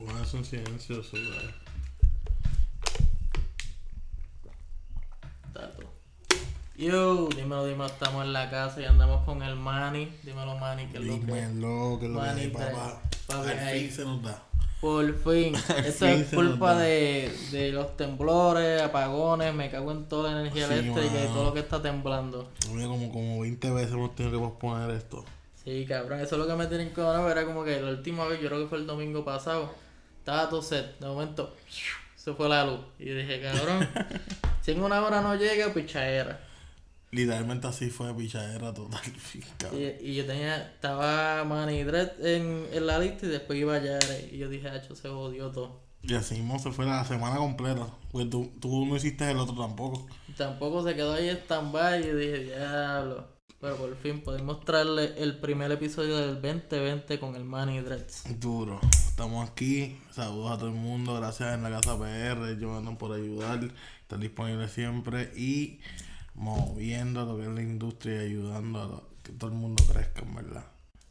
Bueno, es un silencio, ¿verdad? Tato. Yo, dímelo, dímelo, estamos en la casa y andamos con el Manny. Dímelo, Manny, que es lo que Dímelo, que es lo que Manny papá. Papi, Al ahí. fin se nos da. Por fin. Al Esto fin es se nos culpa da. de, de los temblores, apagones, me cago en toda la energía Sí, eléctrica y mano. todo lo que está temblando. Oye, como, como 20 veces hemos tenido que posponer esto. Sí, cabrón, eso es lo que me tienen que dar. Era como que la última vez, yo creo que fue el domingo pasado, estaba todo set. De momento, se fue la luz. Y dije, cabrón, si en una hora no llega, pichadera. Literalmente así fue pichadera total. Y, y yo tenía, estaba Manny Dread en, en la lista y después iba Yare. Y yo dije, hacho, se jodió todo. Y así mismo se fue la semana completa. Pues tú, tú no hiciste el otro tampoco. Tampoco se quedó ahí stand-by y dije, diablo. Pero por fin podemos traerle el primer episodio del 2020 con el Manny Dreads. Duro. Estamos aquí. Saludos a todo el mundo. Gracias en la casa PR. Ando por ayudar. Está disponible siempre. Y moviendo lo que es la industria y ayudando a lo- que todo el mundo crezca, en verdad.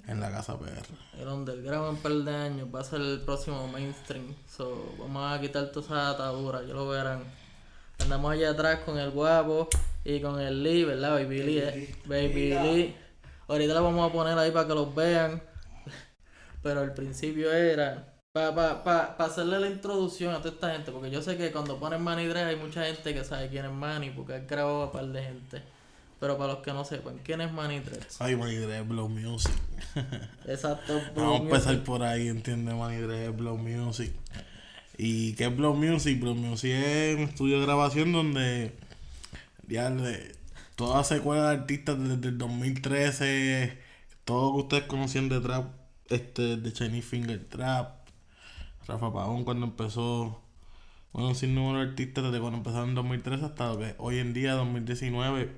En la casa PR. El underground en un par de años va a ser el próximo mainstream. So, vamos a quitar todas esas ataduras, ya lo verán. Andamos allá atrás con el guapo y con el Lee, ¿verdad? Baby Lee, eh. Baby Lee. Ahorita la vamos a poner ahí para que los vean. Pero el principio era para pa, pa, pa hacerle la introducción a toda esta gente. Porque yo sé que cuando ponen Manny Dress hay mucha gente que sabe quién es Manny porque ha grabado a par de gente. Pero para los que no sepan, ¿quién es Manny Dress? Ay, Money Dress, Blow Music. Exacto. Vamos a empezar por ahí, entiende Money Dress, Blow Music. ¿Y qué es Blow Music? Blow Music es un estudio de grabación donde ya de toda secuela de artistas desde el 2013, todo lo que ustedes conocían de trap, este, de Chinese Finger Trap, Rafa Pagón cuando empezó, bueno, sin número de artistas desde cuando empezaron en 2013 hasta lo que hoy en día, 2019,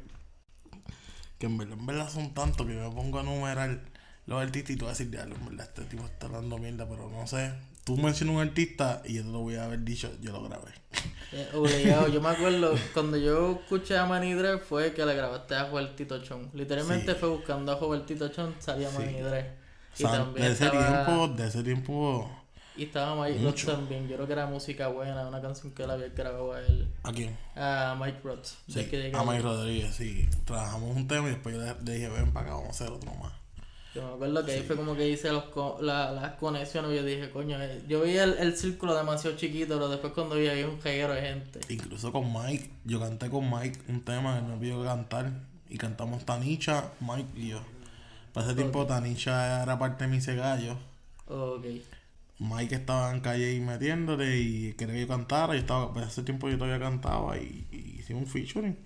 que en verdad, en verdad son tantos que me pongo a numerar los artistas y tú vas a decir, diablo, en verdad, este tipo está hablando mierda, pero no sé. Tú mencionas un artista y yo te lo voy a haber dicho, yo lo grabé. Eh, obligado. Yo me acuerdo cuando yo escuché a Manny Dress fue que le grabaste a Joeltito Chon. Literalmente Sí. fue buscando a Joeltito Chon, salía Sí. Manny Dress. Y O sea, también de ese estaba, tiempo, de ese tiempo, y estaba Mike también. Yo creo que era música buena, una canción que él había grabado a él. ¿a quién? A Mike Roth. Sí, a Mike Rodríguez, sí. Trabajamos un tema y después yo le, le dije, ven para acá, vamos a hacer otro más. Yo me acuerdo que ahí fue como que hice los la- las conexiones y yo dije, coño, eh, yo vi el, el círculo demasiado chiquito, pero después cuando vi había un reguero de gente. Incluso con Mike, yo canté con Mike un tema que me pidió cantar y cantamos Tanicha, Mike y yo. Para ese tiempo Tanicha era parte de mi gallo. Ok. Mike estaba en calle ahí metiéndole y quería que yo cantara y estaba, pues ese tiempo yo todavía cantaba y, y hicimos un featuring.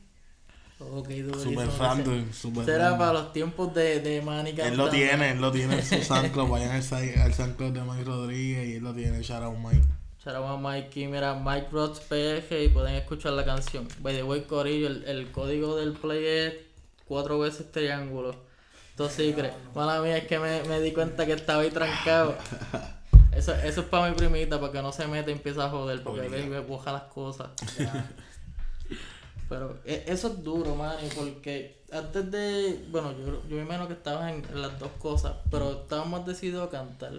Ok, durísimo. Super random, super Ese era random. para los tiempos de, de Manny Él lo tiene, él lo tiene en su SoundCloud, vayan al, al SoundCloud de Mike Rodríguez y él lo tiene, shout out Mike. Shout out a Mikey, mira, Mike Rods PG y pueden escuchar la canción. By the way, Corillo, el, el código del play es cuatro veces triángulo. Entonces, sí, Mala mía, es que me, me di cuenta que estaba ahí trancado. Eso, eso es para mi primita, para que no se meta y empiece a joder, porque Obligado. baby boja las cosas. Pero e- eso es duro, Manny, porque antes de. Bueno, yo, yo me imagino que estabas en, en las dos cosas, pero estabas más decidido a cantar.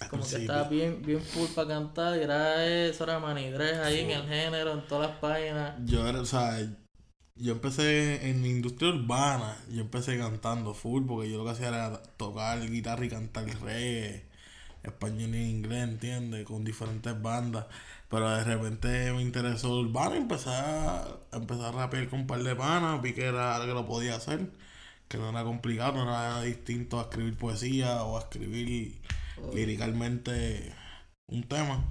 Al Como que principio. estaba bien, bien full para cantar y era eso, era manidres ahí en el género, en todas las páginas. Yo era, o sea, yo empecé en la industria urbana, yo empecé cantando full porque yo lo que hacía era tocar guitarra y cantar reggae, español e inglés, ¿entiendes? Con diferentes bandas. Pero de repente me interesó el urbano y empecé a, empecé a rapear con un par de panas, vi que era que lo podía hacer, que no era complicado, no era distinto a escribir poesía o a escribir liricalmente un tema.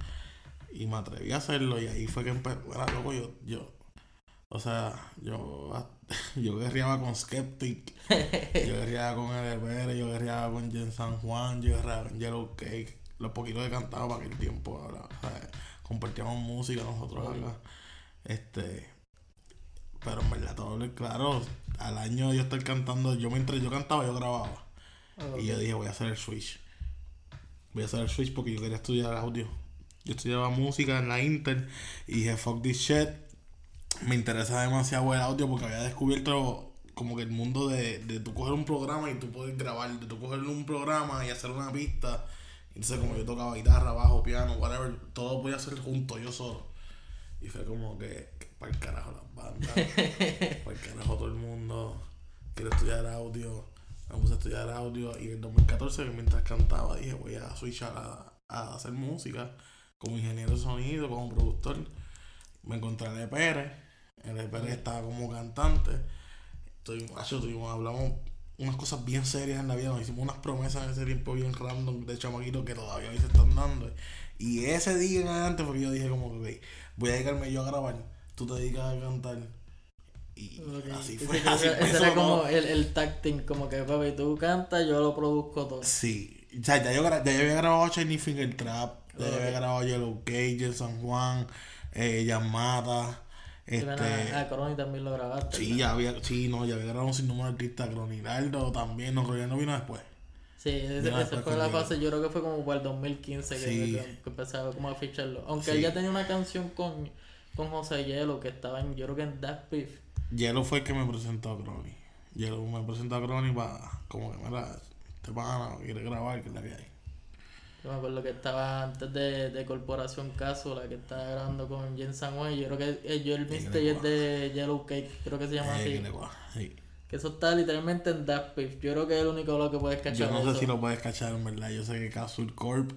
Y me atreví a hacerlo y ahí fue que empecé, era loco, yo, yo, o sea, yo, yo guerreaba con Skeptic, yo guerreaba con LBR, yo guerreaba con Jen San Juan, yo guerreaba con Yellow Cake, los poquitos que cantaba para aquel tiempo, ahora, compartíamos música nosotros acá, este, pero en verdad todo claro, al año yo estar cantando, yo mientras yo cantaba yo grababa, y yo dije voy a hacer el switch, voy a hacer el switch porque yo quería estudiar audio, yo estudiaba música en la Inter y dije fuck this shit, me interesa demasiado el audio porque había descubierto como que el mundo de, de tú coger un programa y tú poder grabar, de tú coger un programa y hacer una pista Entonces, como yo tocaba guitarra, bajo, piano, whatever, todo podía ser junto, yo solo. Y fue como que, que para el carajo las bandas, para el carajo todo el mundo. Quiero estudiar audio. Me puse a estudiar audio. Y en el 2014, mientras cantaba, dije, voy a switchar a, a hacer música como ingeniero de sonido, como productor. Me encontré a E. Pérez. El. Pérez estaba como cantante. Tuvimos, macho, tuvimos, hablamos unas cosas bien serias en la vida. Nos hicimos unas promesas en ese tiempo bien random de chamaquito que todavía hoy se están dando. Y ese día en adelante fue que yo dije como que, ok, voy a dedicarme yo a grabar. Tú te dedicas a cantar. Y así fue. ese, así ese era como el, el tag team, como que papi, tú cantas, yo lo produzco todo. Sí. O sea, ya yo, ya yo había grabado Chinese Finger Trap. Ya yo había grabado Yellow Cage, San Juan, eh, Yamata. Este, a, a Coroni también lo grabaste. Sí, ¿verdad? ya había, sí, no, ya había grabado un sinnúmero de artistas, Croniraldo también, no, Croniraldo vino después. Sí, esa fue la fase, yo creo que fue como para el 2015 que, Sí. que, que empezaba como a ficharlo. Aunque Sí. él ya tenía una canción con, con José Hielo que estaba en, yo creo que en That Beef. Yellow fue el que me presentó a Crony. Yellow me presentó a Crony para, como que, mira, este pana quiere grabar, que es la que hay. Yo me acuerdo que estaba antes de, de Corporación Cápsula, que estaba grabando con Jen Samuel. Yo creo que eh, yo el que es de Yellow Cake, creo que se llama Eh, así. que sí. Eso está literalmente en That Beef. Yo creo que es el único lo que puedes cachar. Yo no eso. sé si lo puedes cachar en verdad, yo sé que Capsule Corp,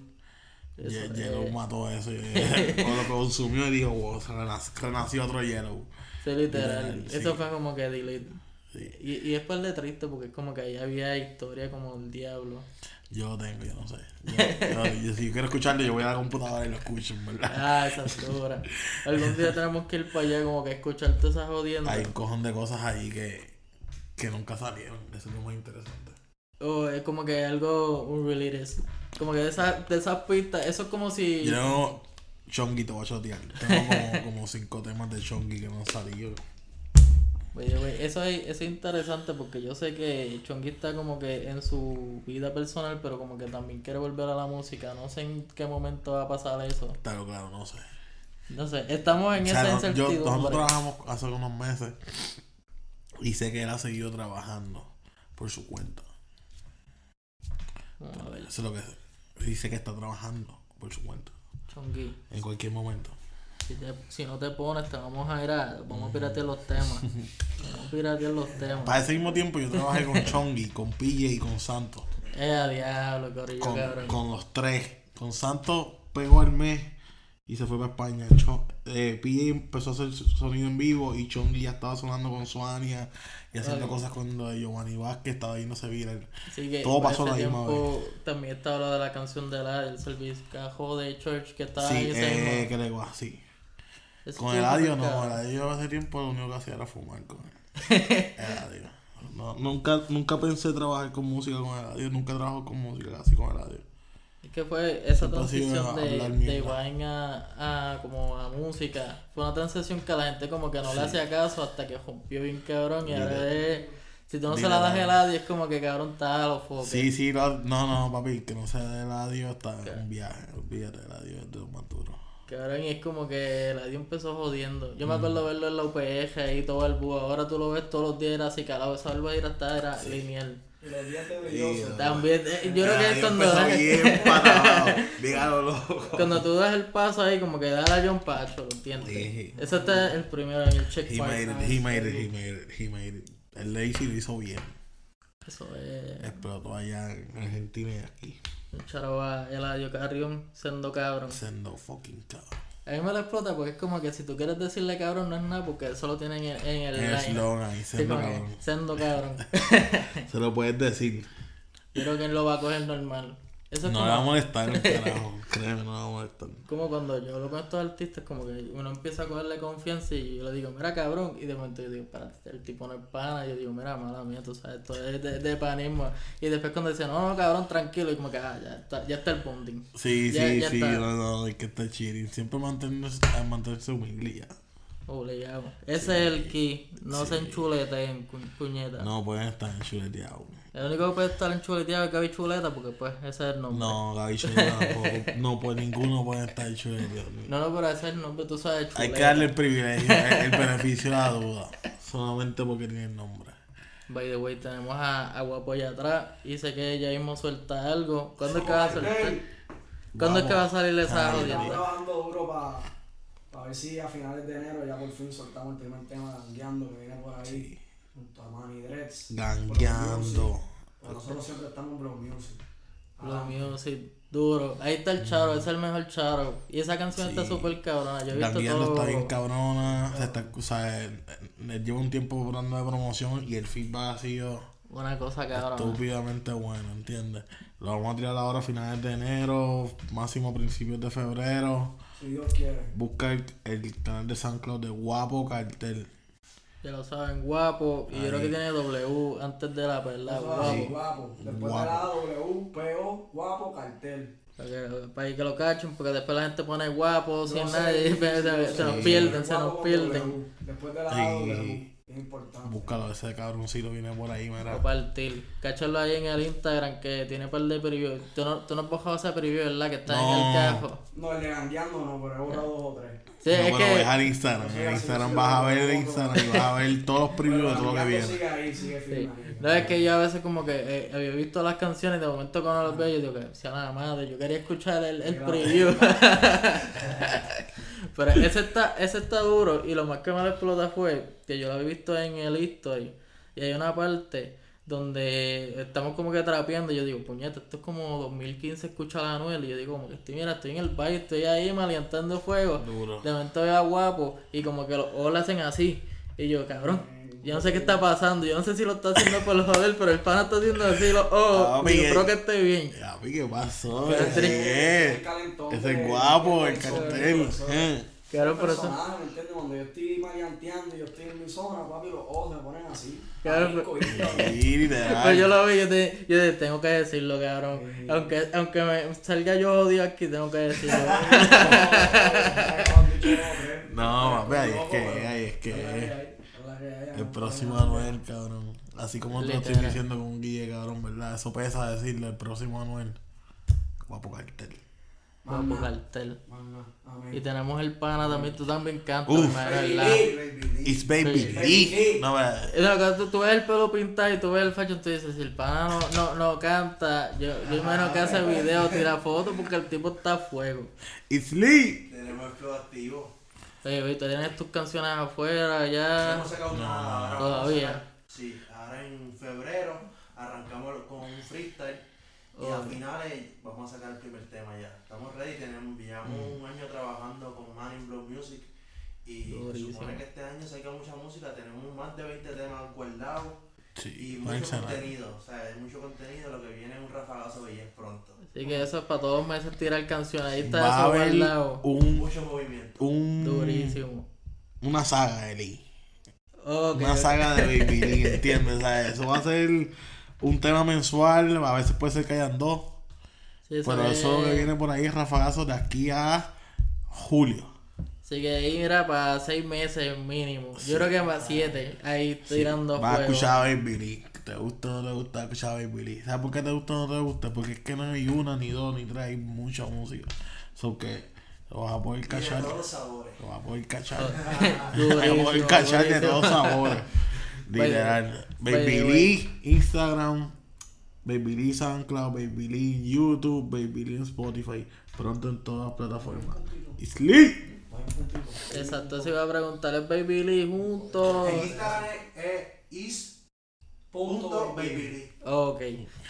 Eso Ye- es- Yellow mató eso, y, o lo consumió y dijo, wow, renac- renació otro Yellow. Sí, literal. Literal, sí. Eso fue como que delete. Sí. Y, y es par de triste porque es como que ahí había historia como el diablo. Yo lo tengo, yo no sé. Yo, yo- yo- si quiero escucharlo, yo voy a la computadora y lo escucho, verdad. Ah, esa es dura. Algún día tenemos que ir para allá como que escuchar todas esas jodiendas. Hay un cojón de cosas ahí que, que nunca salieron. Eso es lo más interesante. O es como que algo unrelated. Como que de esas, de esas pistas, eso es como si... Yo, Chongi te voy a chotear. Tengo como, como cinco temas de Chongi que no han salido. Eso es, eso es interesante porque yo sé que Chongi está como que en su vida personal, pero como que también quiere volver a la música. No sé en qué momento va a pasar eso. Claro, claro, no sé. No sé, estamos en O sea, esa no- yo, incertidumbre. nosotros trabajamos hace unos meses y sé que él ha seguido trabajando por su cuenta. Eso es lo que sé. Dice que está trabajando por su cuenta Chongi. en cualquier momento. Si, te- si no te pones, te vamos a ir a... Vamos a piratear los temas. Vamos a piratear los temas. Para ese mismo tiempo yo trabajé con Chongi, con PJ y con Santos. Eh, a diablo, corillo, Con, cabrón. con los tres. Con Santos pegó al mes y se fue para España. Cho- eh, PJ empezó a hacer su- sonido en vivo y Chongi ya estaba sonando con Suania y haciendo cosas con lo de Giovanni Vázquez, estaba yéndose viral. Así que todo pasó la misma tiempo También estaba lo de la canción de la del servicio cajo de Church que estaba Sí, ahí eh, que le guá, sí. Con Eladio súper no, cabrón. Eladio hace tiempo lo único que hacía era fumar con él. Eladio. No, nunca, nunca pensé trabajar con música con Eladio, nunca trabajo con música casi con Eladio. Es que fue esa Siempre transición de, de a, a como a música. Fue una transición que a la gente como que no le hacía caso hasta que rompió bien cabrón y ahora es... Si tú no se la das Literal. Eladio es como que cabrón está a los focos. Sí, sí, no, no, papi, que no sea de Eladio está en un viaje. Olvídate, Eladio es de los más duros. Cabrón, y es como que Eladio empezó jodiendo. Yo me acuerdo verlo en la UPG y todo el búho. Ahora tú lo ves todos los días era así calado. Esa barba era hasta era lineal. Y los Sí, brillosos. También, eh, yo creo que es cuando, bien parado. Dígalo, loco. cuando tú das el paso ahí, como que da la John Pacho, ¿lo entiendes? Sí. Ese está el primero en el He checkpoint. made it, he made it, he made it, he made it. El Lazy lo hizo bien. Eso es. Explotó allá en Argentina y aquí. Un charo a Eladio Carrión siendo cabrón. Siendo fucking cabrón. A mí me lo explota porque es como que si tú quieres decirle cabrón no es nada porque eso lo tienen en, en el El ahí, Sí, siendo cabrón. Siendo cabrón. Se lo puedes decir. Yo creo que él lo va a coger normal. Eso es No como, le va a molestar el carajo. Créeme, no le va a molestar. como cuando yo hablo con estos artistas, como que uno empieza a cogerle confianza y yo le digo, mira cabrón, y de momento yo digo, espérate, el tipo no es pana, y yo digo, mira, mala mía, tú sabes, esto es de, de panismo. Y después cuando dice, no, no, cabrón, tranquilo, y como que, ah, ya está, ya está el bonding. Sí, Ya- sí, ya sí, está. no, no, hay que estar chilling. Siempre mantenerse, mantenerse humilde ya. Obligado. Ese es el key, no se enchuleteen, cu- puñeta. No pueden estar enchuleteados. El único que puede estar enchuleteado es Gaby Chuleta, porque pues ese es el nombre. No, Gaby Chuleta tampoco. No, pues ninguno puede estar enchuleteado. No, no, pero ese es el nombre, tú sabes, Chuleta. Hay que darle el privilegio, el, beneficio de la duda. Solamente porque tiene el nombre. By the way, tenemos a, a Guapo allá atrás y sé que ella mismo suelta algo. ¿Cuándo es que va a soltar? ¿Cuándo es que va a salir esa Ay, Estamos jodienda? trabajando duro para ver si a finales de enero ya por fin soltamos el primer tema de que viene por ahí junto a Manny Dreads. Gangueando. Nosotros siempre estamos en Blow Music. Ah, mío, sí, duro. Ahí está el Charo, ese es el mejor Charo. Y esa canción está súper cabrona. Yo he visto Gangueando todo. está bien cabrona. Se está, o sea, él- él lleva un tiempo dando de promoción y el feedback ha sido Una cosa cabrona. estúpidamente bueno, ¿entiendes? Lo vamos a tirar ahora a finales de enero, máximo principios de febrero. Si Dios quiere. Busca el, el canal de SoundCloud de Guapo Cartel. Ya lo saben, guapo. Y yo creo que tiene W antes de la perla, guapo. guapo. Después Guapo. de la W, P, O, guapo, cartel. Para que, para que lo cachen, porque después la gente pone guapo sin nadie. sí, se, sí, se sí, nos pierden, se nos pierden. Después de la Sí. W, es importante. Búscalo, ese cabroncito viene por ahí, mira. A partir. Cáchalo ahí en el Instagram que tiene par de previews. Tú no, tú no has bajado ese preview, ¿verdad? Que está en el cajo. No, el de Gangueando no, pero he borrado dos o tres. Sí, no, es pero que. dejar Instagram. Sí, En Instagram sí, vas a ver el. Instagram y vas a ver todos los previews de todo lo que viene. sigue ahí, sigue Sí. No, es que yo a veces como que eh, había visto las canciones y de momento cuando las veo yo digo que sea nada madre, yo quería escuchar el, el preview. Pero ese está, ese está duro y lo más que me lo explota fue que yo lo había visto en el history y hay una parte donde estamos como que trapeando y yo digo, puñeta, esto es como 2015 escucha la Anuel y yo digo como que estoy, mira, estoy en el baile, estoy ahí maleantando fuego. Duro. De momento veo a guapo y como que los ojos le hacen así. Y yo, cabrón, yo no sé qué está pasando. Yo no sé si lo está haciendo por joder, pero el pana está haciendo así los ojos. Ah, y yo espero que esté bien. Ya, vi, ¿qué pasó? Pero Ese tiene- es. El es guapo, el persona, cartel. Eh. Claro, por eso. personaje, ¿me entiendes? Cuando yo estoy maleanteando y yo estoy en mi zona, papi, los ojos se me ponen así. Claro, pero-. Pero yo lo vi, yo, te, yo te- tengo que decirlo, cabrón. Sí. Aunque, aunque me salga yo odio aquí, tengo que decirlo. No, papi, ahí es que, ahí es que. El próximo Anuel, cabrón. Así como te lo estoy diciendo con Guille, cabrón, ¿verdad? Eso pesa decirle el próximo Anuel. Guapo cartel. Guapo cartel. Y Y tenemos el pana también, tú también cantas, Uf. ¿verdad? It's Baby Sí. Lee. No, no, cuando tú, tú ves el pelo pintado y tú ves el fashion, tú dices, si el pana no, no, no canta, yo, yo imagino que hace video, tira fotos porque el tipo está a fuego. It's Lee. Tenemos el flow activo. Oye, oye, tú tienes tus canciones afuera, No ya. hemos sacado nada. vamos Todavía. Sí, ahora en febrero arrancamos con un freestyle. Y Oh. a finales vamos a sacar el primer tema ya. Estamos ready, tenemos, llevamos Mm. un año trabajando con Man in Blow Music. Y se supone que este año saca mucha música, tenemos más de 20 temas guardados y Sí, mucho excelente. contenido. O sea, hay mucho contenido, lo que viene es un rafagazo y es pronto. Así que eso es para todos los meses tirar canciones. Ahí está Va a eso haber guardado. un, Mucho movimiento. un, Durísimo. una saga de Lee. Ok. Una saga de Baby Lee, ¿entiendes? O sea, eso va a ser un tema mensual, a veces puede ser que hayan dos. Sí, eso Pero es- eso que viene por ahí es rafagazo de aquí a julio. Así que ahí mira para seis meses mínimo. Yo creo que para siete. Ahí tirando Vas a fuego. escuchar a Baby Lee. ¿Te gusta o no te gusta escuchar a Baby Lee? ¿Sabes por qué te gusta o no te gusta? Porque es que no hay una, ni dos, ni tres, hay mucha música. So que lo vas a poder Y de cachar. todos los sabores. Lo vas a poder cachar. Durísimo, Vas a poder cachar de todos sabores. Literal. Baby. Lee, Instagram. Baby Lee SoundCloud, Baby Lee YouTube, Baby Lee en Spotify. Pronto en todas las plataformas. It's Lee. Exacto, se iba a preguntar, ¿es Baby Lee juntos? En Instagram es, es is punto baby Lee. Ok.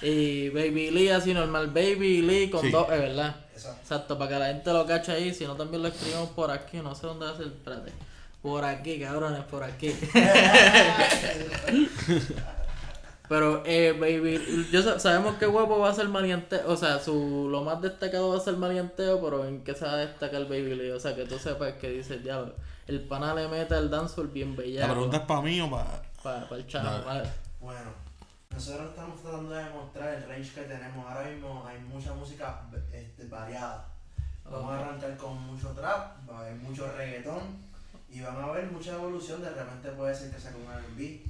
Y Baby Lee así normal, Baby Lee con Sí. dos E, ¿verdad? Exacto. Exacto, para que la gente lo cache ahí, si no también lo escribimos por aquí, no sé dónde va a ser, espérate. Por aquí, cabrones, por aquí. Pero, eh, baby, yo sa- sabemos que guapo va a ser malianteo, o sea, su, lo más destacado va a ser malianteo, pero ¿en qué se va a destacar Baby Lee? O sea, que tú sepas que dice, diablo, el pana le mete el dancehall bien La bellaco. pregunta es para mí o para. Para el chavo. ¿vale? Bueno, nosotros estamos tratando de demostrar el range que tenemos. Ahora mismo hay mucha música este, variada. Vamos a arrancar con mucho trap, va a haber mucho reggaetón y van a haber mucha evolución. De repente puede ser que saque un RB.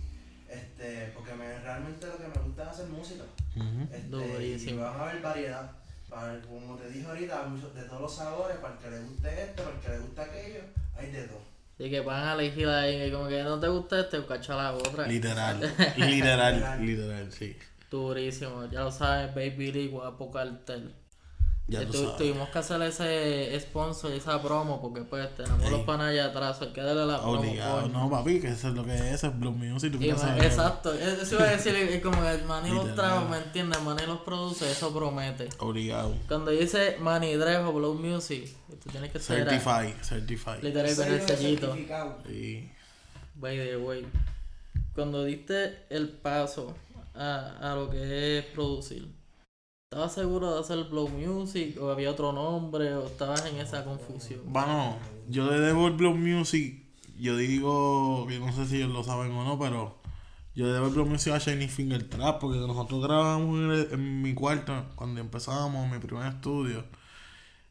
Este, porque me, realmente lo que me gusta es hacer música. Ujú. Este, y van a haber variedad. Para, como te dije ahorita, de todos los sabores, para el que le guste esto, para el que le guste aquello, hay de todo. Así que van a elegir ahí, como que no te gusta este, cacha la otra. Literal. Literal. Literal, sí. Durísimo, ya lo sabes, Baby Lee, guapo cartel. Ya tu- sabes. tuvimos que hacer ese sponsor y esa promo porque pues tenemos Sí. los panas allá atrás, hay que darle la promo. Obligado, no, papi, que eso es lo que es, es Blue Music. tú quieres saber. exacto, eso iba a decir, como que Manny los trajo, ¿me entiendes? Manny los produce, eso promete. Obligado. Cuando dice Manny Drejo, Blow Music, tú tienes que ser Certified, certified. literal con el sellito. Sí. By the way, cuando diste el paso a, a lo que es producir, ¿estabas seguro de hacer Blow Music o había otro nombre o estabas en esa confusión? Bueno, yo le debo el Blue Music. Yo digo que no sé si ellos lo saben o no, pero yo debo el Blue Music a Shiny Finger Trap porque nosotros grabamos en, el- en mi cuarto cuando empezábamos mi primer estudio.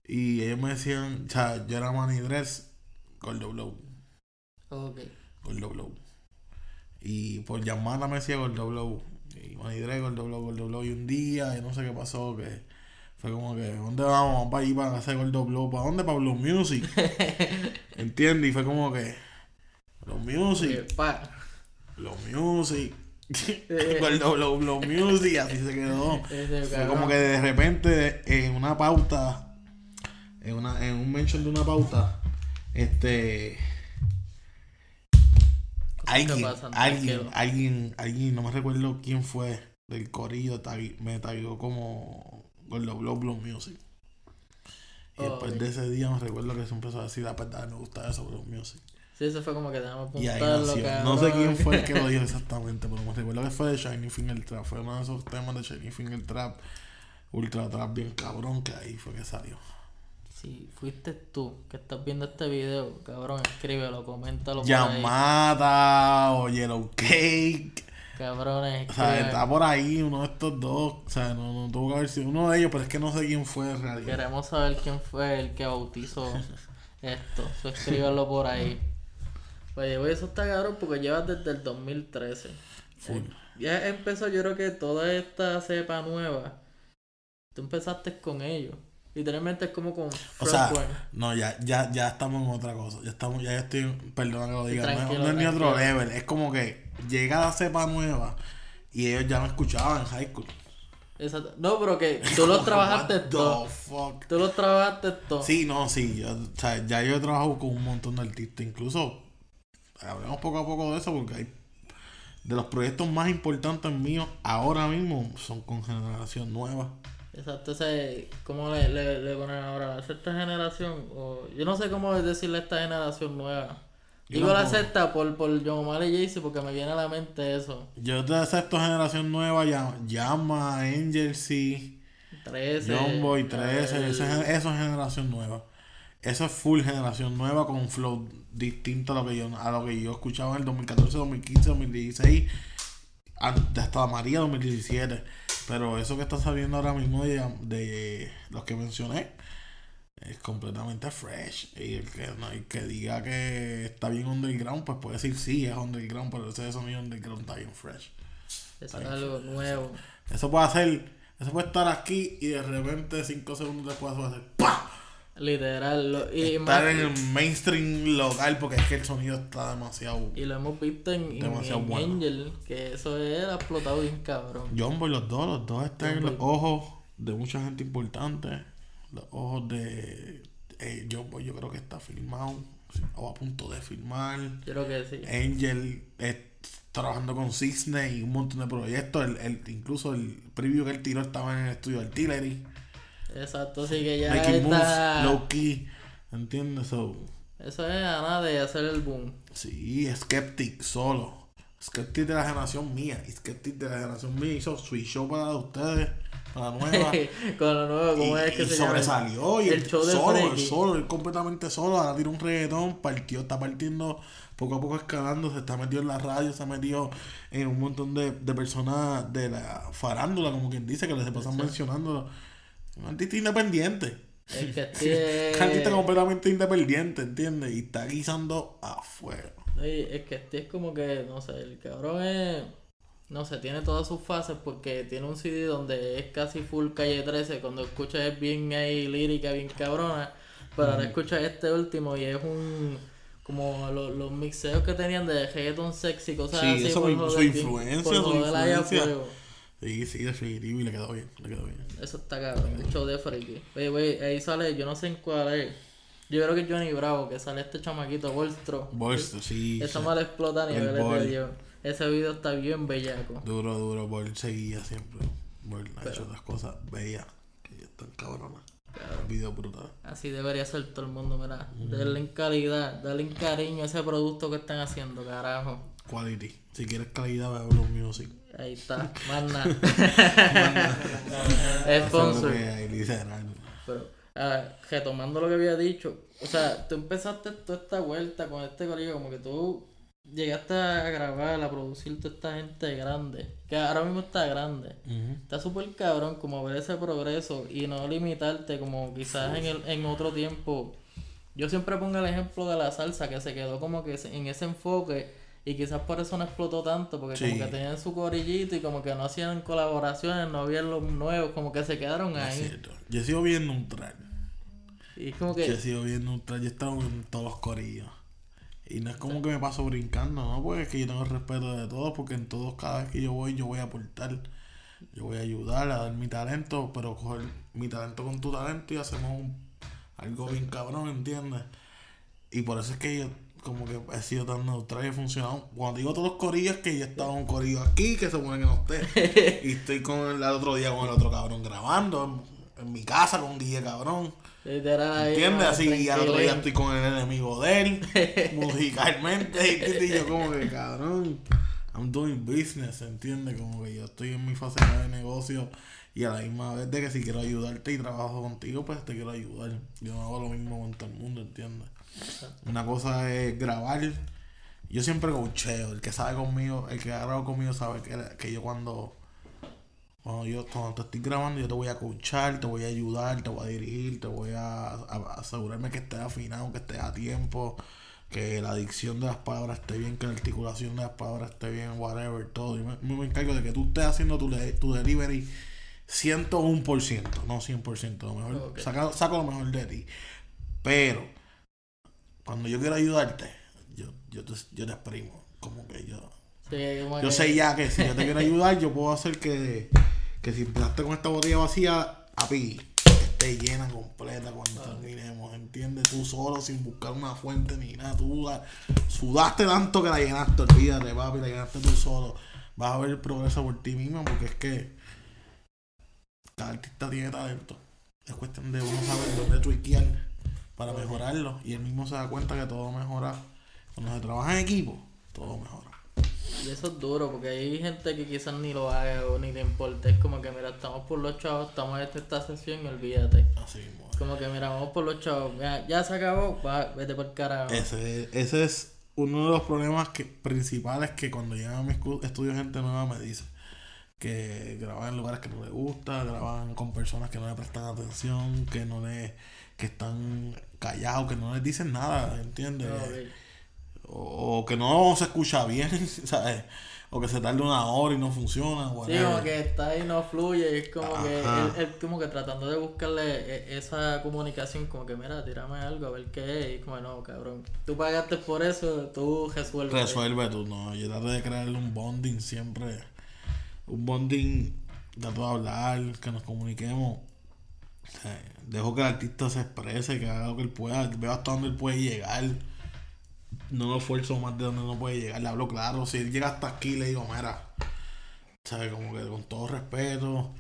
Y ellos me decían, o sea, yo era Manny Dress, Gordo Blow, Ok. Gordo Blow. Y por llamada me decía Gordo Blow. Y Manny Dress, Gordo Blow, Gordo Blow. Y un día, yo no sé qué pasó, que fue como que, ¿dónde vamos? Vamos para ir para hacer Gordo Blow. ¿Para dónde? Para Blue Music. ¿Entiendes? Y fue como que, Blue Music, Ok, pa. Blue Music. Gordo Blow, Blue Music. Así se quedó. Fue como que de repente en una pauta, en una, en un mention de una pauta, este alguien, pasan, alguien, tranquilo. alguien, alguien, no me recuerdo quién fue del corillo, tagui- me tagueó como Gordo Blow Blow Music. Y Oh, después de ese día me recuerdo que se empezó a decir, la verdad, me gusta eso, Blow Music. Sí, eso fue como que ahí apuntarlo. No sé quién fue el que lo dijo exactamente, pero me recuerdo que fue de Shiny Finger Trap. Fue uno de esos temas de Shiny Finger Trap, Ultra Trap bien cabrón, que ahí fue que salió. Si fuiste tú que estás viendo este video, cabrón, escríbelo, coméntalo por ahí. Yamada o Yellow Cake. Cabrones, O sea, está por ahí uno de estos dos. O sea, no, no tuvo que haber sido uno de ellos, pero es que no sé quién fue en realidad. Queremos saber quién fue el que bautizó esto. So, escríbelo por ahí. Oye, güey, eso está cabrón porque llevas desde el 2013. Full. Ya empezó, yo creo que toda esta cepa nueva. Tú empezaste con ellos. Literalmente es como con O sea, no, ya, ya, ya estamos en otra cosa. Ya estamos, ya estoy, perdona que lo diga, no es- no ni otro level. Es como que llega la cepa nueva y ellos ya me escuchaban en high school. Exacto. No, pero que tú los trabajaste todo. fuck? Tú los trabajaste todo. Sí, no, sí. yo- o sea, ya yo he trabajado con un montón de artistas. Incluso, hablemos poco a poco de eso porque hay de los proyectos más importantes míos ahora mismo son con generación nueva. Exacto, ese, ¿cómo le, le, le ponen ahora? ¿La sexta generación? O, yo no sé cómo decirle a esta generación nueva. Yo Digo la sexta por, por John Omar y Jay-Z porque me viene a la mente eso. Yo te acepto generación nueva, Llama, Angel C, 13. John Boy 13, el- eso, es, eso es generación nueva. Eso es full generación nueva con un flow distinto a lo que yo, a lo que yo escuchaba en el 2014, 2015, 2016, an- hasta María 2017. Pero eso que está saliendo ahora mismo de, de los que mencioné es completamente fresh. Y el que, no, el que diga que está bien underground, pues puede decir sí, es underground, pero ese sonido underground está bien fresh. Eso es algo nuevo. Eso puede hacer, eso puede estar aquí y de repente 5 segundos después va a hacer ¡pam! Literal. lo- y, Estar más- en el mainstream local porque es que el sonido está demasiado. y lo hemos visto en, Demasiado en bueno. Angel, que eso era explotado bien cabrón. John Boy, los dos, los dos están en los Boy. ojos de mucha gente importante. Los ojos de eh, John Boy, yo creo que está filmado o a punto de filmar. Yo creo que sí. Angel eh, trabajando con Cisne y un montón de proyectos. El, el- incluso el preview que él tiró estaba en el estudio de Artillery. Exacto, así que ya Making moves, está. low key. ¿Entiendes? So, Eso es nada de hacer el boom. Sí, Skeptic solo. Skeptic de la generación mía. Skeptic de la generación mía hizo Show para ustedes, para la nueva. Con lo nuevo, ¿cómo y, es que y se llama? sobresalió. Y El el show de solo, el solo, él completamente solo. Ahora tira un reggaetón, partió, está partiendo poco a poco escalando. Se está metido en la radio, se ha metido en un montón de, de personas de la farándula, como quien dice, que les pasan mencionándolo. Un artista independiente. El que esté. Un artista completamente independiente, ¿entiendes? Y está guisando afuera. Oye, es que este es como que, no sé, el cabrón es. No sé, tiene todas sus fases porque tiene un CD donde es casi full calle 13. Cuando escuchas es bien ahí lírica, bien cabrona. Pero ahora escuchas este último y es un. Como los, los mixeos que tenían de reggaeton sexy, cosas Sí, así. eso por su joder bien- influencia, por su influencia. Sí, sí, definitivo y le quedó bien, le quedó bien. Eso está cabrón, el show de Freaky. Oye, güey, ahí sale, yo no sé en cuál es. Yo creo que es Johnny Bravo, que sale este chamaquito, Bolstro. Bolster, sí. Eso sí. mal explota a El niveles de Dios. Ese video está bien bellaco. Duro, duro, Bol seguía siempre. Bol ha hecho otras cosas bellas que ya están cabronas. Video brutal. Así debería ser todo el mundo, mira. Denle en calidad, denle en cariño a ese producto que están haciendo, carajo. Quality. Si quieres calidad, ve a Blue Music. Ahí está, más nada. Es Sponsor. Pero, ah, retomando lo que había dicho, o sea, tú empezaste toda esta vuelta con este corillo, como que tú llegaste a grabar, a producir toda esta gente grande, que ahora mismo está grande. Está súper cabrón como ver ese progreso y no limitarte como quizás en, el, en otro tiempo. Yo siempre pongo el ejemplo de la salsa que se quedó como que en ese enfoque y quizás por eso no explotó tanto porque Sí. como que tenían su corillito y como que no hacían colaboraciones, no habían los nuevos, como que se quedaron Es ahí. cierto. Yo sigo viendo un neutral. Y es como Yo que sigo viendo un neutral. Yo he estado en todos los corillos. Y no es como que me paso brincando, ¿no? Porque es que yo tengo el respeto de todos. Porque en todos, cada vez que yo voy, yo voy a aportar. Yo voy a ayudar a dar mi talento. Pero coger mi talento con tu talento y hacemos un- algo bien cabrón, ¿entiendes? Y por eso es que yo como que he sido tan neutral y he funcionado. Cuando digo todos los corillos, que yo estaba en un corillo aquí que se supone que no esté. y estoy con el, el otro día con el otro cabrón grabando. En, en mi casa con un DJ cabrón. ¿Entiendes? más Así, y al otro día estoy con el enemigo de él, musicalmente. Y yo como que, cabrón, I'm doing business, ¿entiendes? Como que yo estoy en mi faceta de negocio y a la misma vez de que si quiero ayudarte y trabajo contigo, pues te quiero ayudar. Yo no hago lo mismo con todo el mundo, ¿entiendes? Una cosa es grabar. Yo siempre coacheo, el que sabe conmigo, el que ha grabado conmigo sabe que, que yo cuando cuando yo cuando te estoy grabando, yo te voy a coachar, te voy a ayudar, te voy a dirigir, te voy a, a- asegurarme que estés afinado, que estés a tiempo, que la dicción de las palabras esté bien, que la articulación de las palabras esté bien, whatever, todo. Yo me, me encargo de que tú estés haciendo tu, tu delivery 101%, no 100%, lo mejor, Ok. saca, saco lo mejor de ti. Pero, cuando yo quiero ayudarte, yo, yo, te, yo te exprimo, como que yo... Sí, como Yo que- sé ya que si yo te quiero ayudar, yo puedo hacer que, que si empezaste con esta botella vacía, a pi, esté llena completa cuando terminemos, ¿entiendes? Tú solo, sin buscar una fuente ni nada, tú sudaste tanto que la llenaste, olvídate, papi, la llenaste tú solo. Vas a ver el progreso por ti mismo porque es que cada artista tiene talento. Es cuestión de uno saber dónde tweakear para mejorarlo y él mismo se da cuenta que todo mejora. Cuando se trabaja en equipo, todo mejora. Y eso es duro, porque hay gente que quizás ni lo haga o ni le importa. Es como que, mira, estamos por los chavos, estamos en esta, sesión y olvídate. Así mismo. Como que, mira, vamos por los chavos. Ya, ya se acabó, va, vete por carajo. Ese, ese es uno de los problemas que, principales que cuando llegan a mi escu- estudio gente nueva me dice. Que graban en lugares que no les gusta, graban con personas que no le prestan atención, que no le, que están callados, que no les dicen nada, ¿entiendes? O, o que no se escucha bien, ¿sabes? O que se tarda una hora y no funciona. Sí, whatever. como que está ahí no fluye, y es como que él, él como que tratando de buscarle e- esa comunicación, como que mira, tírame algo a ver qué es, y como no, cabrón, tú pagaste por eso, tú resuelves. Resuelve tú, no. Yo trato de crearle un bonding siempre. Un bonding, trato de hablar, que nos comuniquemos. Dejo que el artista se exprese, que haga lo que él pueda. Veo hasta dónde él puede llegar. No lo esfuerzo más de donde no puede llegar. Le hablo claro. Si él llega hasta aquí, le digo, mira, ¿sabes? Como que con todo respeto,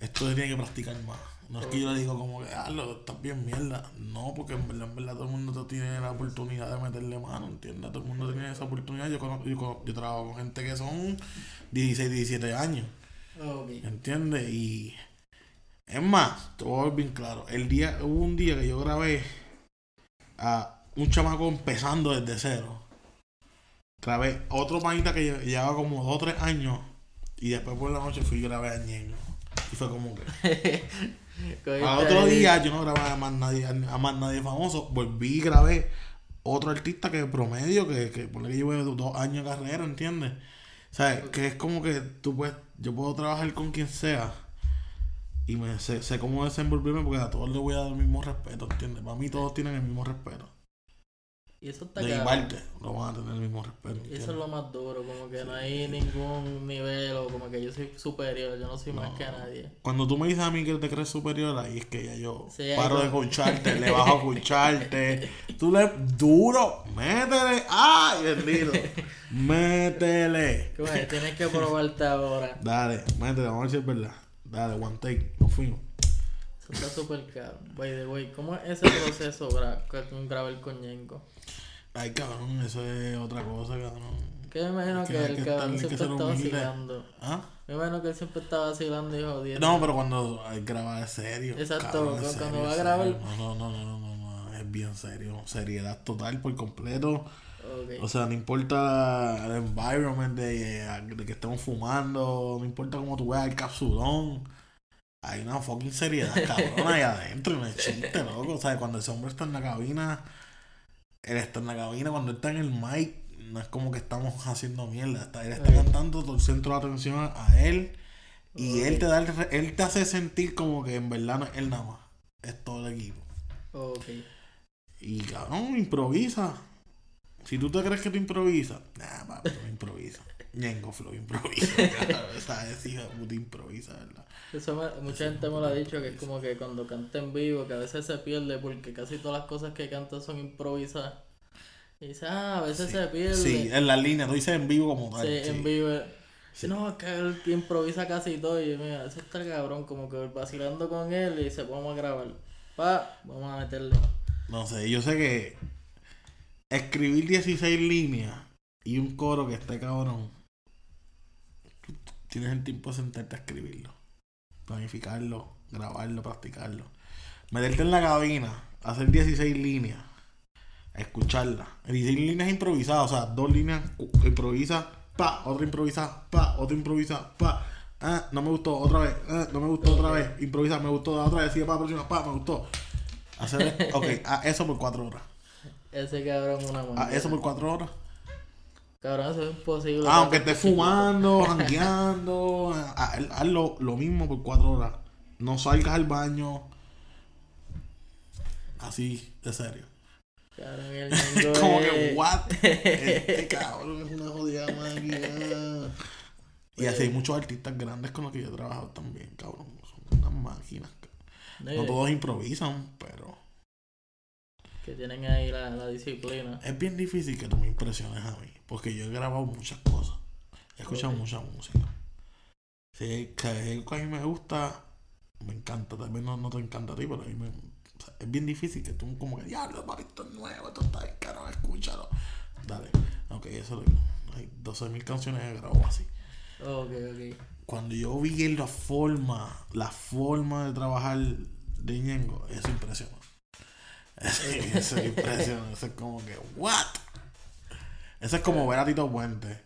esto se tiene que practicar más. No es que yo le digo como que, ah, lo estás bien mierda. No, porque en verdad, en verdad todo el mundo tiene la oportunidad de meterle mano, ¿entiendes? Todo el mundo tiene esa oportunidad. Yo, conozco- yo, yo trabajo con gente que son 16, 17 años, Ok. ¿entiendes? Y es más, te voy a ver bien claro. El día, hubo un día que yo grabé a un chamaco empezando desde cero. Grabé otro panita que lle- llevaba como 2 o 3 años. Y después por la noche fui y grabé a Ñeño. Y fue como que. Al otro día yo no grababa a más nadie, a más nadie famoso. Volví y grabé otro artista que promedio, que, que por que llevo dos años de carrera, ¿entiendes? O sea, que es como que tú puedes, yo puedo trabajar con quien sea y me sé, sé cómo desenvolverme porque a todos les voy a dar el mismo respeto, ¿entiendes? Para mí todos tienen el mismo respeto. Y eso está De mi parte, lo van a tener el mismo respeto. Y eso es ¿entiendes? lo más duro, como que no hay ningún nivel o como que yo soy superior, yo no soy más que nadie. Cuando tú me dices a mí que te crees superior, ahí es que ya yo Sí, paro de escucharte, le bajo a escucharte. Tú le duro, métele. ¡Ay, bendito! Métele. Tienes que probarte ahora. Dale, métele, vamos a ver si es verdad. Dale, one take, nos fuimos. Eso está súper caro. By the way, ¿cómo es ese proceso gra con grabar con Ñengo? Ay, cabrón, eso es otra cosa, cabrón. Que me imagino que que el que cabrón que siempre ser está vacilando. ¿Ah? Me imagino que él siempre está vacilando y jodiendo. No, pero cuando que grabar es serio. Exacto, cabrón, cuando serio, va a grabar- no, no, no, no, no, no, es bien serio. Seriedad total por completo. O sea, no importa el environment de, de que estemos fumando, no importa cómo tú veas el capsulón. Hay una fucking seriedad cabrón ahí adentro, no es chiste, loco. O sea, cuando ese hombre está en la cabina, él está en la cabina, cuando él está en el mic, no es como que estamos haciendo mierda. Está, él está cantando, todo el centro de atención a él. Y él te da el él te hace sentir como que en verdad no es él nada más. Es todo el equipo. Ok. Y cabrón, improvisa. Si tú te crees que tú improvisas, nah, papi, no improvisa. Ñengo Flow improvisa. cabrón. Esa es hija puta improvisa, ¿verdad? Eso me- mucha gente me lo ha dicho que es como que cuando canta en vivo, que a veces se pierde porque casi todas las cosas que canta son improvisadas. Y dice, ah, a veces se pierde. Sí, en la línea, tú dices en vivo como tal. Sí, sí. en vivo. No, es que él improvisa casi todo. Y mira, eso está cabrón, como que vacilando con él y dice, vamos a grabar. Pa, vamos a meterle. No sé, yo sé que escribir 16 líneas y un coro que esté cabrón. Tienes el tiempo de sentarte a escribirlo, planificarlo, grabarlo, practicarlo. Meterte en la cabina, hacer 16 líneas, escucharla. 16 líneas improvisadas, o sea, dos líneas cu- improvisa, pa, otra improvisa, pa, otra improvisa, pa. Ah, no me gustó, otra vez, ah, no me gustó otra vez, improvisa, me gustó, otra vez, sigue para la próxima, pa, me gustó. Hacer, ok, ah, eso por cuatro horas. Ese cabrón es una Ah, moneda. eso por cuatro horas. Cabrón, eso es imposible. Ah, aunque estés fumando, jangueando, ah, haz, haz lo, lo mismo por cuatro horas. No salgas al baño. Así, de serio. Cabrón, el Ñengo Como es- que, what? Este cabrón es una jodida máquina. Y así hay muchos artistas grandes con los que yo he trabajado también, cabrón. Son unas máquinas. No, No todos improvisan, pero Que tienen ahí la, la disciplina. es bien difícil que tú me impresiones a mí. Porque yo he grabado muchas cosas. He escuchado Ok. mucha música. Si que a mí me gusta, me encanta. Tal vez no, no te encanta a ti, pero a mí me. o sea, es bien difícil que tú, como que, diablo, papi, esto es nuevo, esto está bien caro, escúchalo. Dale. Ok, eso lo Hay 12.000 canciones que grabo así. Ok, ok. Cuando yo vi la forma, la forma de trabajar de Ñengo, eso Eso, eso impresiona. Eso es como que, ¿what? Eso es como ver a Tito Puente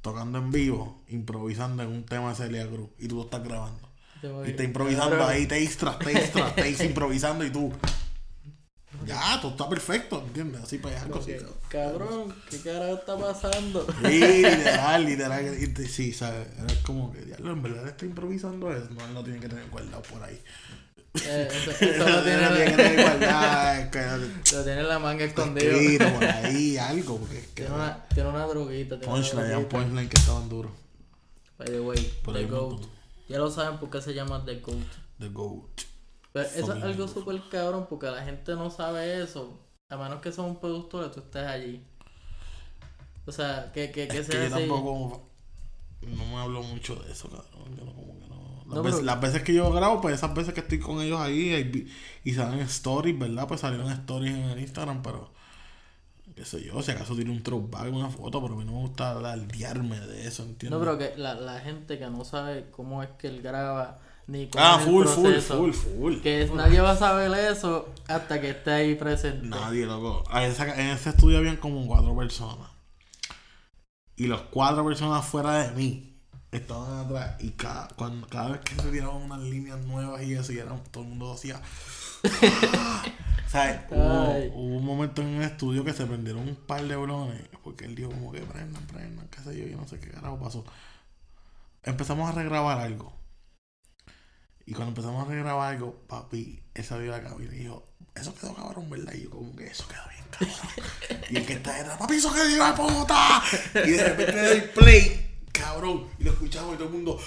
tocando en vivo, improvisando en un tema de Celia Cruz y tú lo estás grabando. Y está improvisando ahí, te tras, te tras, te improvisando y tú. Ya, todo está perfecto, ¿entiendes? Así para allá, que, Cabrón, ¿qué carajo está pasando? Sí, literal, literal. te- Sí, ¿sabes? Era como que, diablo, en verdad está improvisando eso. No, él no tiene que tener guardado por ahí. Eh, eso, lo, tiene, que lo tiene en la manga escrito por ahí, algo. Porque es que. Tiene una, tiene una droguita. Punchline, un droguita. punchline que estaban duros. By the way, Por The Goat. montón. Ya lo saben por qué se llama The Goat. The Goat. Pero eso es algo súper cabrón porque la gente no sabe eso. A menos que sea un productor tú estés allí. O sea, que, que, que Es sea que yo así. tampoco. No me hablo mucho de eso, cabrón. Yo no, como que. Las, No, veces, pero- las veces que yo grabo, pues esas veces que estoy con ellos ahí y, salen stories, ¿verdad? Pues salieron stories en el Instagram, pero. qué sé yo, si acaso tiene un throwback, una foto, pero a mí no me gusta alardearme de eso, ¿entiendes? No, pero que la, la gente que no sabe cómo es que él graba, ni cómo Ah, es full, full, proceso, full, full. Que nadie va a saber eso hasta que esté ahí presente. Nadie, loco. En ese estudio habían como cuatro personas. Y los cuatro personas fuera de mí estaban atrás. Y cada, cuando, cada vez que se tiraban unas líneas nuevas y eso, y eran, todo el mundo hacía. ¿Sabes? Hubo, hubo un momento en el estudio que se prendieron un par de blones. Porque él dijo como que prendan, prendan, qué sé yo, yo no sé qué carajo pasó. Empezamos a regrabar algo. Y cuando empezamos a regrabar algo, papi, él salió de la cabina y dijo, eso quedó cabrón, ¿verdad? Y yo como que eso quedó bien cabrón. Y el que está detrás, papi, eso que diga puta. Y de repente da el play, cabrón. Y lo escuchamos y todo el mundo.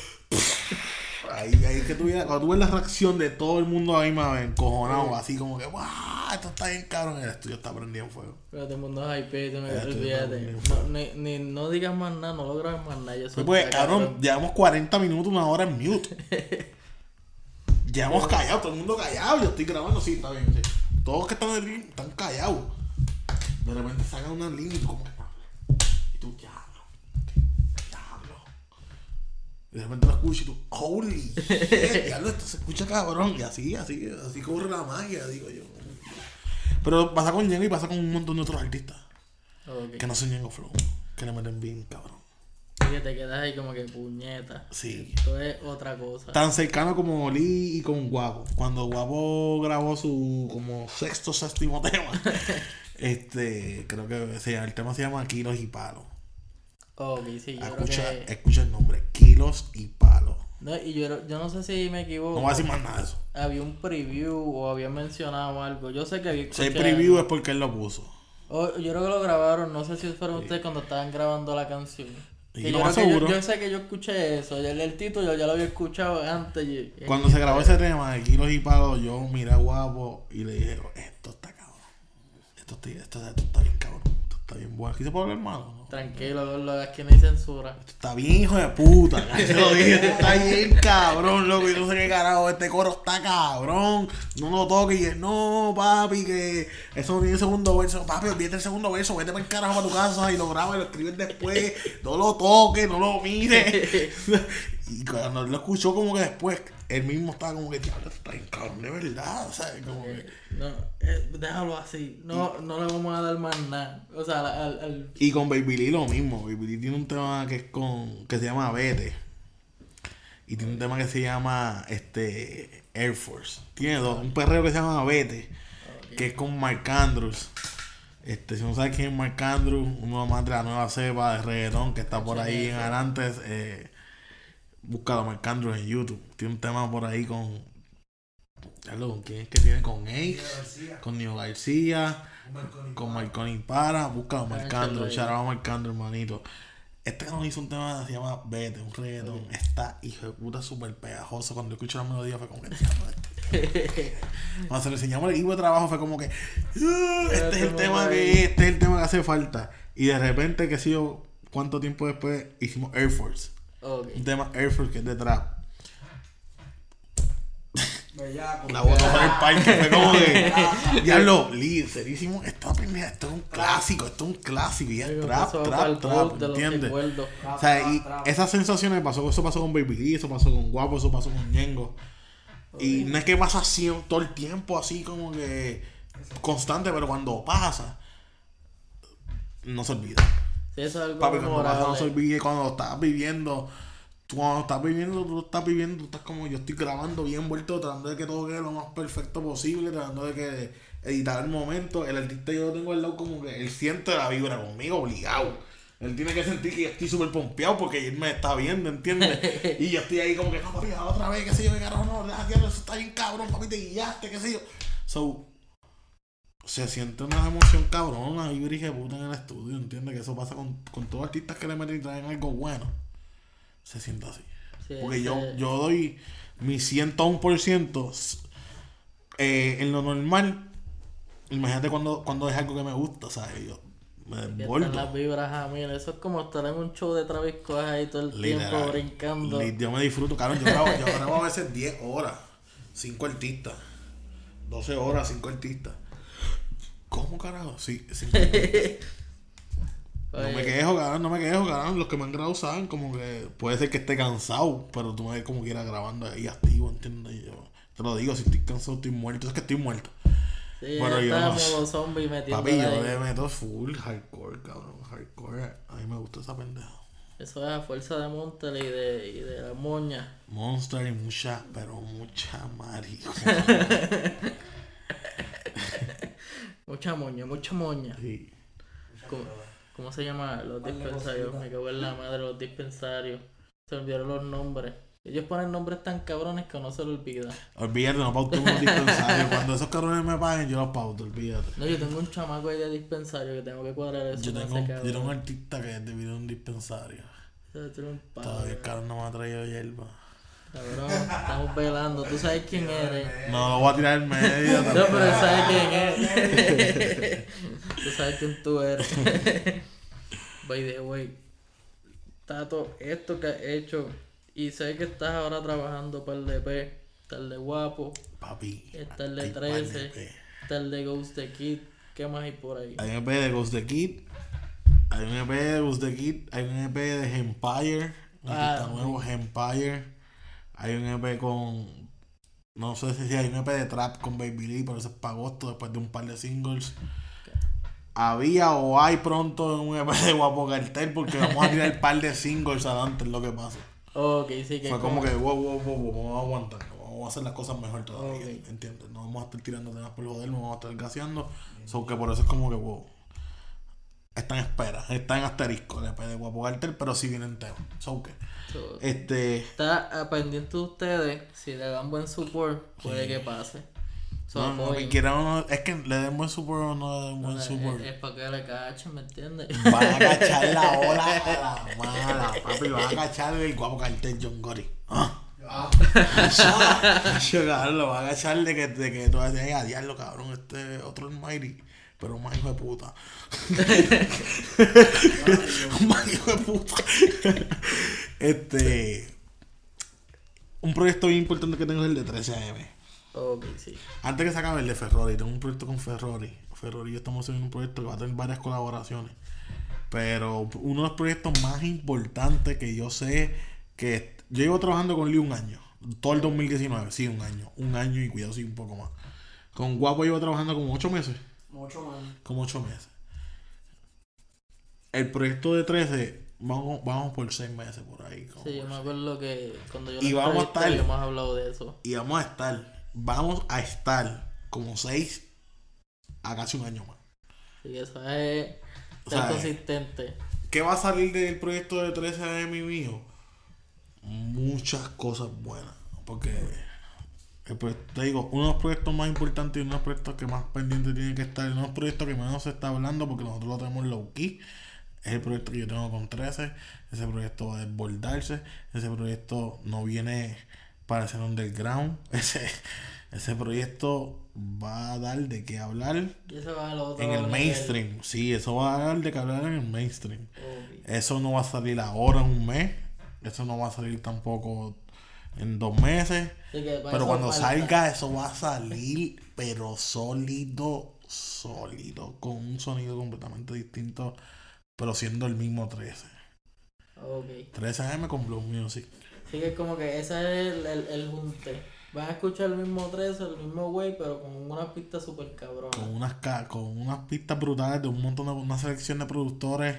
Ahí, ahí es que tú cuando tú ves la reacción de todo el mundo ahí más encojonado, así como que, ¡guau! Esto está bien cabrón. El estudio está prendido en fuego. Pero todo el mundo es hype, tú no olvídate. No, ni, ni, no digas más nada, no lo grabes más nada. Pues, pues, cabrón, llevamos 40 minutos, una hora en mute. Llevamos callados, todo el mundo callado. Yo estoy grabando, sí, está bien. sí. Todos que están en el ring están callados. De repente sacan una línea y como que, Y tú, diablo, diablo. Y de repente lo escuchas y tú, holy shit, diablo, esto se escucha cabrón. Y así, así, así corre la magia, digo yo. Pero pasa con Ñengo y pasa con un montón de otros artistas. Que no son Ñengo Flow. Que le meten bien, cabrón. Y que te quedas ahí como que puñeta. Sí. Esto es otra cosa. tan cercano como Lee y con Guapo. Cuando Guapo grabó su como sexto, séptimo tema, este, creo que llama- el tema se llama Kilos y Palos. Ok, sí, yo Escucha, creo que... escucha el nombre, Kilos y Palos. No, y yo, yo no sé si me equivoco. No voy a decir más nada de eso. Había un preview o había mencionado algo. Yo sé que había Si hay preview es porque él lo puso. O- yo creo que lo grabaron, no sé si fueron ustedes cuando estaban grabando la canción. Y Que yo, más creo que yo- yo sé que yo escuché eso, el, el título ya lo había escuchado antes. y- Cuando se grabó ese tema de Kilos y Palos, yo miré a Guapo y le dije, esto está cabrón. Esto está, esto, esto está bien está bien bueno. ¿Aquí se puede hablar malo? ¿no? Tranquilo, lo aquí no hay censura. Está bien, hijo de puta. Lo dije, esto está bien cabrón, loco. Yo no sé qué carajo, este coro está cabrón. No lo toques. Y él, no, papi, que eso no tiene segundo verso. Papi, olvídate el segundo verso, vete para el carajo para tu casa y lo grabas y lo escribes después. No lo toques, no lo mires. y cuando lo escuchó, como que después, él mismo estaba como que, diablo, está bien cabrón, de verdad. ¿sabes? Como que. No, eh, déjalo así. No, no le vamos a dar más nada. O sea, al, al- al- Y con Baby Lee lo mismo. Baby Lee tiene un tema que es con. que se llama Vete. Y tiene un tema que se llama este Air Force. Tiene dos. Un perreo que se llama Vete. Que es con Mark Andrews. Este, si no sabes quién es Mark Andrews, uno más de la nueva cepa de reggaetón que está por ahí en adelante. Eh, búscalo Mark Andrews en YouTube. Tiene un tema por ahí con. Carlos, ¿con quién es que tiene? Con Ace, con Neo García con. Marconi para, busca a Marcandro, ahí. shout out a Marcandro, hermanito. Este que nos hizo un tema que se llama Vete, un reggaetón. Está hijo de puta súper pegajoso. Cuando escuché la melodía fue como que "Diablo, este". Cuando se lo enseñamos al equipo de trabajo fue como que "Ah, este es el tema que este es el tema que hace falta. Y de repente, que sé yo, cuánto tiempo después hicimos Air Force. Un tema Air Force que es de trap. Bellaco. La botó por el parque, fue como que. Diablo, Lee, serísimo, esta pendeja, esto es un clásico, esto es un clásico, y es trap, para trap, trap, ¿entiendes? O sea, y esas sensaciones pasó, eso pasó con Baby Lee, eso pasó con Guapo, eso pasó con Ñengo. Y no es que pasa así todo el tiempo, así como que constante, pero cuando pasa, no se olvida. Es algo Papi, cuando pasa, no se memorable. olvide. Cuando estás viviendo, tú cuando estás viviendo, tú estás viviendo, tú estás como yo estoy grabando bien vuelto, tratando de que todo quede lo más perfecto posible, tratando de que editar el momento. El artista yo lo tengo al lado como que él siente la vibra conmigo, obligado. Él tiene que sentir que yo estoy súper pompeado porque él me está viendo, ¿entiendes? y yo estoy ahí como que, no, papi, otra vez, qué sé yo, qué carajo, no, eso está bien cabrón, papi, te guiaste, qué sé yo. So, se siente una emoción cabrona, y que puta en el estudio, ¿entiendes? Que eso pasa con, con todos los artistas que le meten y traen algo bueno. Se siente así. Sí, Porque yo, yo doy mi 101% eh, en lo normal. Imagínate cuando, cuando es algo que me gusta, ¿sabes? Yo me desbordo. las vibras a mil. Eso es como estar en un show de Travis Scott ahí todo el tiempo brincando. Yo me disfruto, cabrón. Yo grabo, yo grabo a veces 10 horas, 5 artistas, 12 horas, 5 artistas. ¿Cómo carajo? Sí, artistas. No me quejo, cabrón, no me quejo, cabrón. Los que me han grabado saben como que puede ser que esté cansado, pero tú me ves como quiera grabando ahí activo, ¿entiendes? Y yo te lo digo, si estoy cansado, estoy muerto. Es que estoy muerto. sí, ya yo no modo zombie metiendo Papi, yo le meto full hardcore, cabrón. Hardcore. A mí me gusta esa pendeja. Eso es a fuerza de Montel y de, y de la moña. Monster y mucha, pero mucha marihuana. Mucha moña, mucha moña. Sí. ¿Cómo, cómo se llama? Los dispensarios. Me cago en la madre, los dispensarios. Se olvidaron los nombres. Ellos ponen nombres tan cabrones que no se lo olvida. Olvídate, no pauto unos dispensarios. Cuando esos cabrones me paguen, yo los pauto, olvídate. No, yo tengo un chamaco ahí de dispensario que tengo que cuadrar eso. Yo tengo, ese yo tengo un artista que es debido a un dispensario. Un Todavía el cabrón no me ha traído hierba. Cabrón, estamos velando. Tú sabes quién eres. No lo voy a tirar en medio. No, pero él sabe quién es. tú sabes quién tú eres. By the way, Tato, esto que has hecho, y sé que estás ahora trabajando para el DP, está el de Guapo, Papi. está el de hay par 13, EP. está el de Ghost the Kid, ¿qué más hay por ahí? Hay un EP de Ghost the Kid. Hay un EP de Ghost the Kid. Hay un EP de Empire. Ah, nuevo, Empire. Hay un EP con. No sé si hay un EP de Trap con Baby Lee, pero eso es para agosto después de un par de singles. Había o hay pronto un EP de Guapo Cartel porque vamos a tirar un par de singles adelante, es lo que pasa. Ok, sí que Fue como que, wow, wow, wow, wow, vamos a aguantar, vamos a hacer las cosas mejor todavía, Ok. ¿entiendes? No vamos a estar tirando temas por joder, no vamos a estar gaseando, so que por eso es como que, wow, está en espera, está en asterisco el EP de Guapo Cartel, pero sí vienen temas, so que, So, este, Está a pendiente de ustedes, si le dan buen support, puede que pase. So, no, no, que quieran es que le den buen support o no le den buen No, support. es para que le cachen, ¿me entiendes? Van a cachar la ola a la mala, papi, van a cachar el Guapo Cartel John Gotti. Ah. Ah, Yo, cabrón, lo va a agachar de que, de que tú vas a decir, cabrón, este otro Almighty, pero más hijo de puta. más hijo de puta. este. Un proyecto bien importante que tengo es el de 13AM. ok, sí. Antes que se acabe el de Ferrari, tengo un proyecto con Ferrari. Ferrari y yo estamos haciendo un proyecto que va a tener varias colaboraciones. Pero uno de los proyectos más importantes que yo sé que yo llevo trabajando con Lee un año. Todo el 2019, sí, un año. Un año y cuidado, sí, un poco más. Con Guapo llevo trabajando como 8 meses. Mucho más. Como 8 meses. El proyecto de 13, vamos, vamos por 6 meses por ahí. como Sí, yo me seis. acuerdo que cuando yo Y lo vamos a estar- hemos hablado de eso. Y vamos a estar, vamos a estar como 6 a casi un año más. Que eso es O ser sea, consistente. ¿Qué va a salir del proyecto de 13 AM mío? Muchas cosas buenas. Porque, el proye- te digo, uno de los proyectos más importantes y uno de los proyectos que más pendiente tiene que estar, uno de los proyectos que menos se está hablando porque nosotros lo tenemos low key, es el proyecto que yo tengo con 13. Ese proyecto va a desbordarse. Ese proyecto no viene para ser underground. Ese, ese proyecto va a dar de qué hablar Y eso va en el nivel. mainstream. Sí, eso va a dar de que hablar en el mainstream. Eso no va a salir ahora en un mes. Eso no va a salir tampoco en dos meses. Pero cuando salga, eso va a salir, pero sólido, sólido, con un sonido completamente distinto, pero siendo el mismo 13. Ok. 13 AM con Blue Music. Así que como que ese es el, el, el junte. Van a escuchar el mismo 13, el mismo way, pero con una pista super cabrona. Con unas, con unas pistas brutales de un montón de una selección de productores.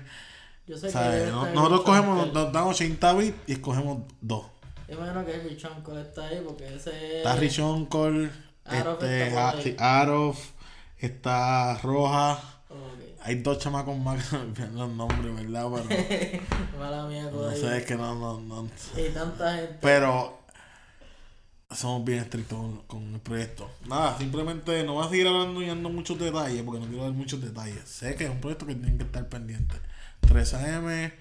Yo sé que nosotros cogemos, Uncle. nos damos 80 bits y escogemos dos. Yo imagino que Rich Uncle está ahí porque ese Está Rich Uncle, Arof este, está Arof, está Roja. Hay dos chamacos más que me los nombres, ¿verdad? Pero Mala mía, no sé, es que no, no, no. Y tanta gente. Pero somos bien estrictos con, con el proyecto. Nada, simplemente no voy a seguir hablando y dando muchos detalles porque no quiero dar muchos detalles. Sé que es un proyecto que tienen que estar pendientes. 3 AM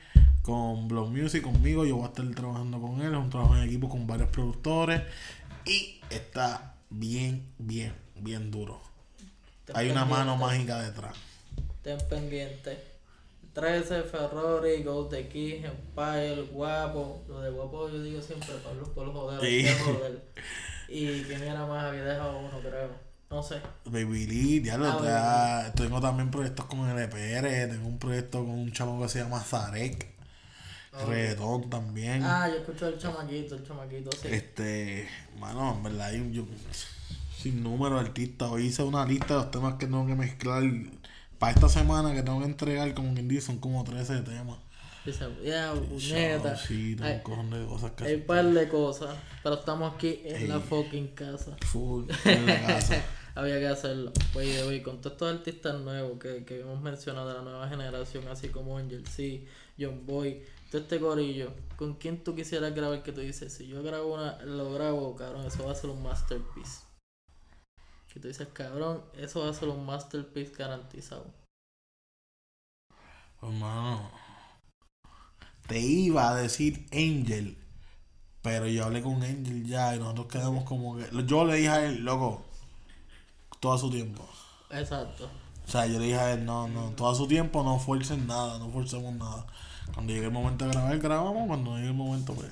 con Blow Music conmigo, yo voy a estar trabajando con él, es un trabajo en equipo con varios productores y está bien, bien, bien duro. Ten Hay una mano mágica detrás. Ten pendiente. 13, Ferrari, Gold the Key, Empire, Guapo. Lo de Guapo yo digo siempre, Pablo por joder. Sí. joder. Y quién era más, había dejado uno, creo. No sé. Baby Lee, diablo, Ah, ya- tengo también proyectos con LPR, tengo un proyecto con un chamo que se llama Zarek, reggaetón también. Ah, yo escucho el chamaquito, el chamaquito, sí. Este, mano, en verdad, hay un- yo, sin número de artistas. Hoy hice una lista de los temas que tengo que mezclar para esta semana que tengo que entregar, como quien dice, son como 13 temas. Ya, puñeta. Sí, Hay- un de cosas que Hay un par de cosas, pero estamos aquí en la fucking casa. full en la casa. había que hacerlo. Oye, oye, con todos estos artistas nuevos que, que hemos mencionado de la nueva generación, así como Angel C, John Boy, todo este corillo, ¿con quién tú quisieras grabar que tú dices, si yo grabo una, lo grabo, cabrón, eso va a ser un masterpiece? Que tú dices, cabrón, eso va a ser un masterpiece garantizado. Hermano, te iba a decir Angel, pero yo hablé con Angel ya y nosotros quedamos como que. Yo le dije a él, loco, todo su tiempo. Exacto. O sea, yo le dije a él, no, no, todo su tiempo no fuercen nada, no forcemos nada. Cuando llegue el momento de grabar, grabamos, cuando llegue el momento, pues.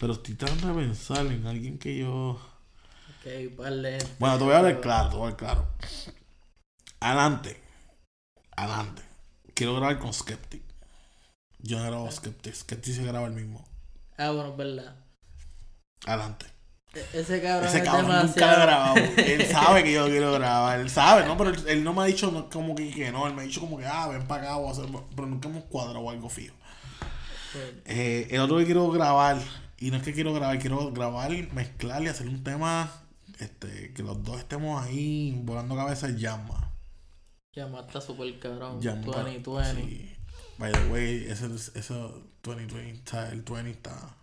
Pero estoy tratando de pensar en alguien que yo. Ok, vale. Bueno, te voy a hablar claro, te voy a hablar claro. Adelante. Adelante. Quiero grabar con Skeptic. Yo no grabo Skeptic. Skeptic se graba el mismo. Ah, bueno, es verdad. Adelante. E- Ese cabrón Ese es cabrón nunca lo grabado. Él sabe que yo quiero grabar. Él sabe, ¿no? Pero él, él no me ha dicho no, como que, que no. Él me ha dicho como que, ah, ven para acá o hacer. Pero nunca hemos cuadrado algo fijo. Eh, el otro que quiero grabar, y no es que quiero grabar, quiero grabar, mezclar y hacer un tema este, que los dos estemos ahí volando cabeza llama. Llama está súper cabrón. Llama. 2020. Sí. By the way, ese, ese 2020, está- el 20 está.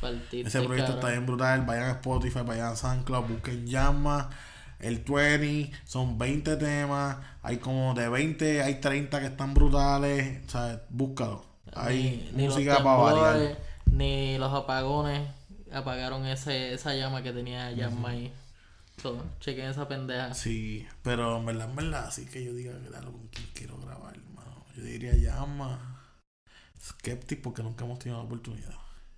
Partiste, Ese proyecto está cabrón. bien brutal. Vayan a Spotify, vayan a SoundCloud, busquen llama. El 20, son 20 temas. Hay como de 20, hay 30 que están brutales. O sea, búscalo. Hay Ni- ni los temblores, Ni los apagones apagaron ese, esa llama que tenía ahí. So, chequen esa pendeja. Sí, pero en verdad, en verdad, así que yo diga que con quién quiero grabar, hermano. Yo diría llama. Skeptic porque nunca hemos tenido la oportunidad.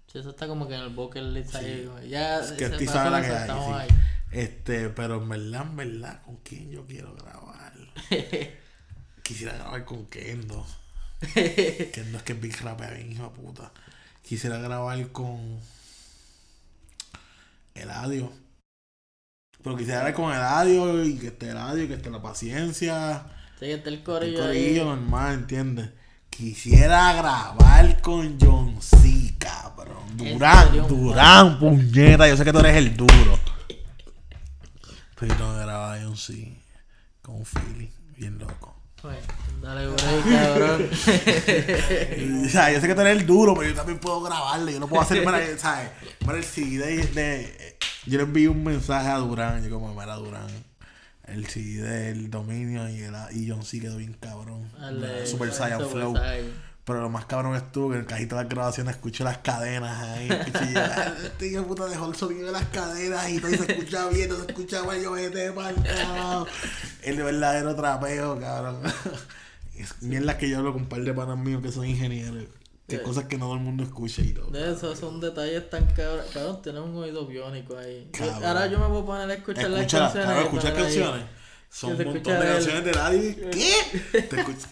Sí, eso está como que en el bucket list ahí. Sí. Ya, paso sabe la que hay, soltamos sí. ahí. Este, pero en verdad, en verdad, ¿con quién yo quiero grabar? Quisiera grabar con Kendo. Kendo es que Big Rapper, bien hijo de puta. Quisiera grabar con Eladio. Pero quisiera grabar con Eladio y que esté Eladio y que esté la paciencia. Sí, está el El corillo ahí. corillo normal, ¿entiendes? Quisiera grabar con John C, cabrón. Durán, Durán, puñeta. Yo sé que tú eres el duro. Pero no graba John C con un feeling bien loco. Pues, dale break, cabrón. O sea, yo sé que tú eres el duro, pero yo también puedo grabarle. Yo no puedo hacer, mira, ¿sabes? Mira, el CD de, de- Yo le envié un mensaje a Durán. Yo como, mira, Durán. El CD del dominio y, el, y John C quedó bien cabrón. Dale, Super Saiyan Flow. Saiyan. Pero lo más cabrón estuvo que en el cajito de las grabaciones escucho las cadenas ahí. "Ah, este hijo puta dejó el sonido de las cadenas y todo y se escucha bien, no se escucha mal, yo vete pa'l carajo". El de verdadero trapeo, cabrón. Es mierda que yo hablo con un par de panas míos que son ingenieros. Que Sí. cosas que no todo el mundo escucha y todo. De eso son detalles tan cabrón. Cabrón, tienes un oído biónico ahí. Cabrón. ahora yo me voy a poner a escuchar las canciones. claro, y escucha poner ahí. canciones. Son un montón de el- canciones de radio. ¿Qué? Te escucha.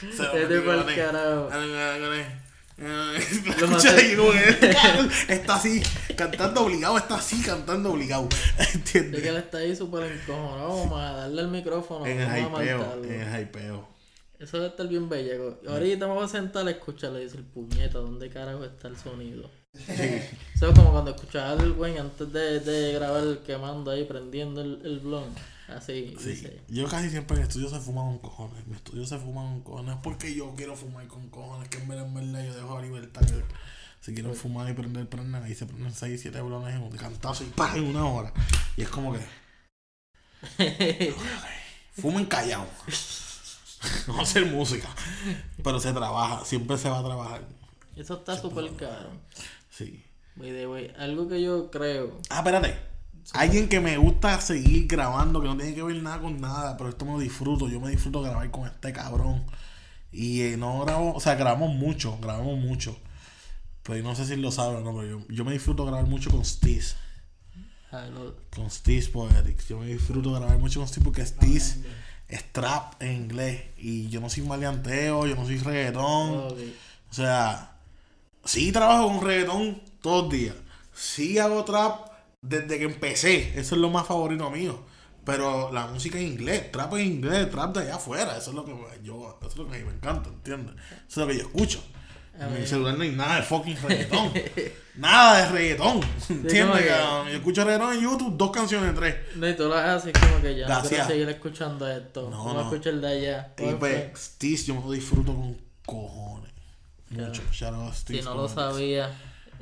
Se que está así, cantando obligado, está así cantando obligado. De que ¿Entiendes? él está ahí súper encojonado. Vamos a darle el micrófono. En el a hypeo, en el hypeo. Eso debe estar bien bello. Ahorita me voy a sentar a escucharle y decir, puñeta, ¿dónde carajo está el sonido? Eso es como cuando escuchaba el güey antes de, de grabar quemando ahí, prendiendo el, el blon. Así, Sí. dice. Yo casi siempre en el estudio se fuma con cojones. Mi estudio se fuma con cojones porque yo quiero fumar con cojones. Que en verdad, en yo dejo la libertad. Que si quieren fumar y prender, prendan. Ahí se prenden 6, 7 blones en un cantazo y ¡pah! en una hora. Y es como que fumen callado. no hacer música. Pero se trabaja. Siempre se va a trabajar. Eso está súper caro. Sí. By the way, algo que yo creo. Ah, espérate. Alguien que me gusta seguir grabando, que no tiene que ver nada con nada, pero esto me lo disfruto. Yo me disfruto grabar con este cabrón. Y eh, no grabo, o sea, grabamos mucho, grabamos mucho. Pero yo no sé si lo saben o no, pero yo, yo me disfruto grabar mucho con Steez. ah, Con Steez Poetics. Yo me disfruto grabar mucho con Steez porque Steez es trap en inglés. Y yo no soy maleanteo, yo no soy reggaetón. ok. O sea, sí trabajo con reggaetón todos los días. Sí hago trap desde que empecé. Eso es lo más favorito mío. Pero la música en inglés, trap en inglés, trap de allá afuera. Eso es lo que yo, eso es lo que a mí me encanta, ¿entiendes? Eso es lo que yo escucho. A En mi celular no hay nada de fucking reggaetón. nada de reggaetón. ¿Entiendes? que-? Yo escucho reggaetón en YouTube, dos canciones, tres. No, y tú lo haces como que ya no Gracias. seguir escuchando esto. No, no. a escuchar el de allá. Y ¿Cuál pues, yo me lo disfruto con cojones. Mucho. Shout out a Si no lo sabía,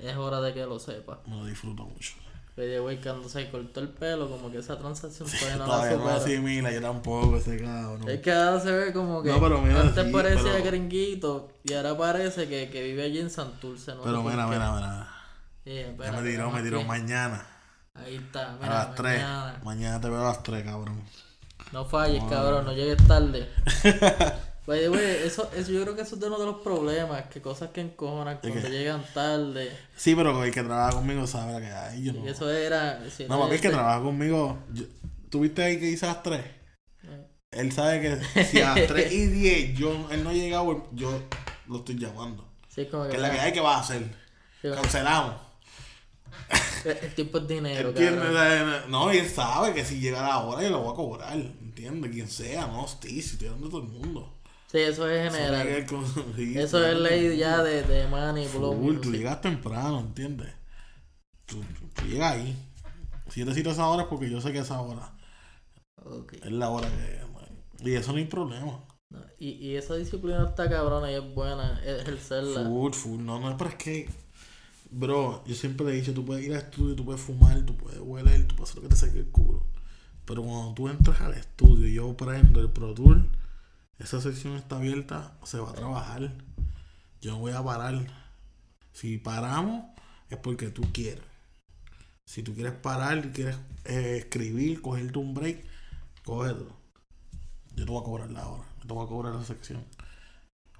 es hora de que lo sepa. Me lo disfruto mucho. Pero güey, cuando se cortó el pelo, como que esa transacción todavía no Todavía no la supera. asimila, yo tampoco, ese cabrón. Es que ahora se ve como que No, pero mira, antes sí, parecía pero- gringuito y ahora parece que, que vive allí en Santurce. No Pero mira, mira, mira. Sí, Ya me tiró, me tiró mañana. Ahí está, A mira, las 3. mañana. Mañana te veo a las 3, cabrón. No falles, cabrón, no llegues tarde. Oye, güey, eso, eso, yo creo que eso es uno de los problemas, que cosas que encojonan cuando llegan tarde. Sí, pero el que trabaja conmigo sabe la que hay. Yo no. Y eso era... si No, papi, el que este- trabaja conmigo. yo- ¿Tuviste ahí que dice a las 3? Eh, Él sabe que si a las 3 y 10 yo, él no ha llegado, yo lo estoy llamando. Sí, es como Que que... es la que hay que va a hacer. Sí, Cancelamos. El, el tiempo es dinero, ¿Entiendes? cabrón. No, y él sabe que si llega la hora yo lo voy a cobrar. ¿Entiendes? Quien sea, no, sí, si estoy dando todo el mundo. Sí, eso es Eso general. es Eso es a todo ley ya de, de blow Full, tú llegas temprano, ¿entiendes? Tú, tú- tú llegas ahí. Si yo te cito esa hora es porque yo sé que esa hora Ok. es la hora que... Y eso no hay problema. No, Y, y esa disciplina está cabrona y es buena, es ejercerla. Full, full. No, no, pero es que... Bro, yo siempre le he dicho, tú puedes ir al estudio, tú puedes fumar, tú puedes hueler, tú puedes hacer lo que te saque el culo. Pero cuando tú entras al estudio y yo prendo el Pro Tour, esa sección está abierta, se va a trabajar. Yo no voy a parar. Si paramos, es porque tú quieres. Si tú quieres parar quieres eh, escribir, cogerte un break, cógetelo. Yo te voy a cobrar la hora, yo te voy a cobrar la sección.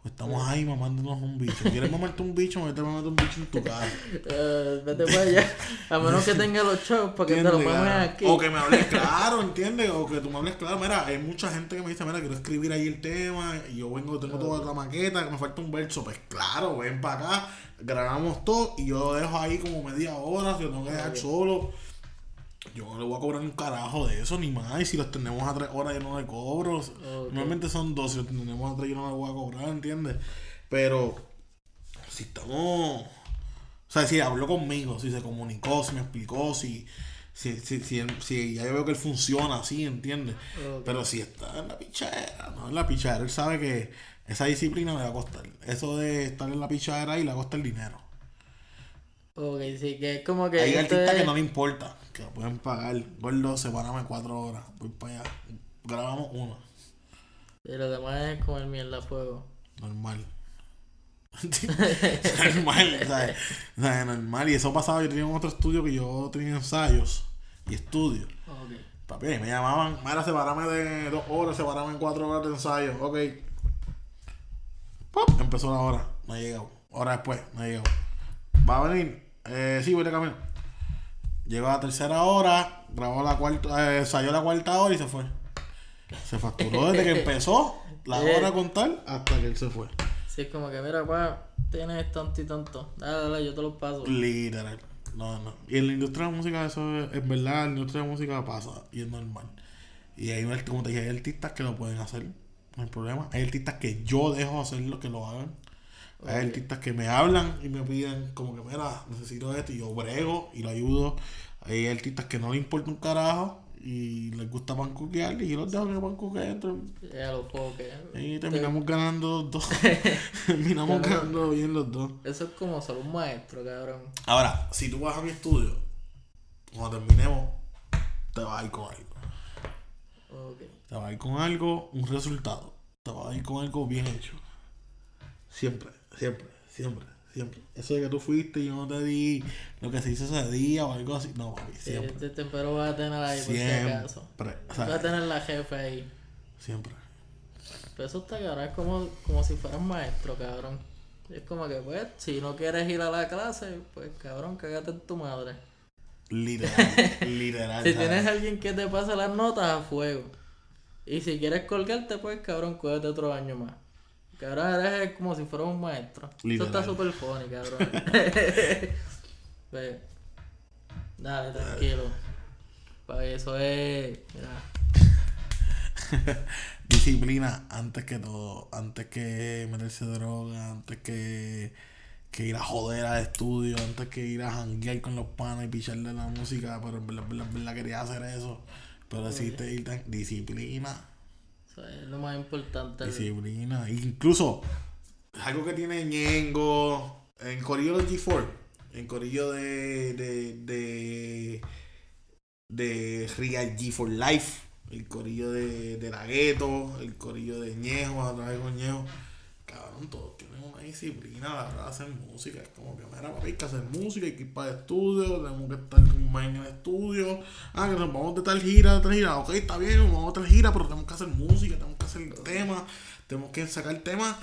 Estamos ahí mamándonos un bicho. ¿Quieres mamarte un bicho? Me te mamarte un bicho en tu cara. Eh, vete para allá. A menos que tenga los shows para que te los ¿Entiendes, mames aquí. O que me hables claro, ¿entiendes? O que tú me hables claro. Mira, hay mucha gente que me dice, mira, quiero escribir ahí el tema. Y yo vengo, tengo toda la maqueta, que me falta un verso. Pues claro, ven para acá, grabamos todo y yo lo dejo ahí como media hora. Si lo tengo que dejar solo. Yo no le voy a cobrar un carajo de eso, ni más. Y si lo tenemos a tres horas, yo no le cobro. Normalmente son dos, si lo tenemos a tres, yo no le voy a cobrar, ¿entiendes? Pero si estamos. O sea, si habló conmigo, si se comunicó, si me explicó, si. Si, si, si, ya yo veo que él funciona así, ¿entiendes? Pero si está en la pichadera, no en la pichadera, él sabe que esa disciplina me va a costar. Eso de estar en la pichadera ahí le va a costar dinero. Ok, sí, que es como que. Hay artistas es- que no le importa, que lo pueden pagar. Gordo, sepárame cuatro horas, voy para allá. Grabamos uno, Y lo demás es comer mierda a fuego. normal. normal, ¿sabes? Sea, normal. Y eso pasaba, yo tenía otro estudio que yo tenía ensayos y estudios. Ok. Papi, me llamaban, mira, separame de dos horas, separame en cuatro horas de ensayo. Ok. Pop, empezó la hora. No ha llegado. Hora después, no ha llegado. Va a venir. Eh, sí, voy de camino. Llegó a la tercera hora, grabó la cuarta, eh, ensayó la cuarta hora y se fue. Se facturó desde que empezó la Eh. hora a contar hasta que él se fue. Sí, es como que, mira, pa, tienes tanto y tanto. Dale, dale, yo te los paso. Literal. No, no. Y en la industria de la música, eso es, verdad, en la industria de la música pasa y es normal. Y hay, un- como te dije, hay artistas que lo pueden hacer, no hay problema. Hay artistas que yo dejo hacer lo que lo hagan. Hay artistas que me hablan y me piden, como que, mira, necesito esto y yo brego y lo ayudo. Hay artistas que no le importa un carajo y les gusta pancuquear y yo los dejo que pancuqueen. entre- Ya lo foque. Y terminamos ganando los dos. terminamos ganando bien los dos. Eso es como ser un maestro, cabrón. Ahora, si tú vas a mi estudio, cuando terminemos, te vas a ir con algo. Ok. Te vas a ir con algo, un resultado. Te vas a ir con algo bien hecho. Siempre, siempre, siempre, siempre. Eso de que tú fuiste y yo no te di lo que se hizo ese día o algo así. No, papi, siempre. este tempero vas a tener ahí por si acaso. O Vas a sea, tener la jefe ahí. siempre. Pero eso está cabrón, es como, como si fueras maestro, cabrón. Es como que, pues, si no quieres ir a la clase, pues, cabrón, cágate en tu madre. Literal, literal. Si ¿sabes? tienes alguien que te pase las notas a fuego. Y si quieres colgarte, pues, cabrón, cuídate otro año más. Cabrón, eres como si fueras un maestro. Eso Literal. está súper funny, cabrón. Pues, dale, tranquilo. Para eso es. Mira. disciplina antes que todo. Antes que meterse droga, antes que, que ir a joder al estudio, antes que ir a janguear con los panas y picharle la música, pero en verdad, en verdad, en verdad quería hacer eso. Pero ir tan- disciplina. Es lo más importante. Disciplina. Incluso, algo que tiene Ñengo. En Corillo de G4. En Corillo de. de. de. de Real G4 Life. El Corillo de, de. El Corillo de Ñejo. A través con Ñejo. Cabrón, todos tienen una disciplina a de hacer música. Es como que, mira, papi, hay que hacer música, hay que ir para el estudio, tenemos que estar mes en el estudio. Ah, que nos vamos de tal gira, de tal gira. Ok, está bien, nos vamos de tal gira, pero tenemos que hacer música, tenemos que hacer temas, tenemos que sacar temas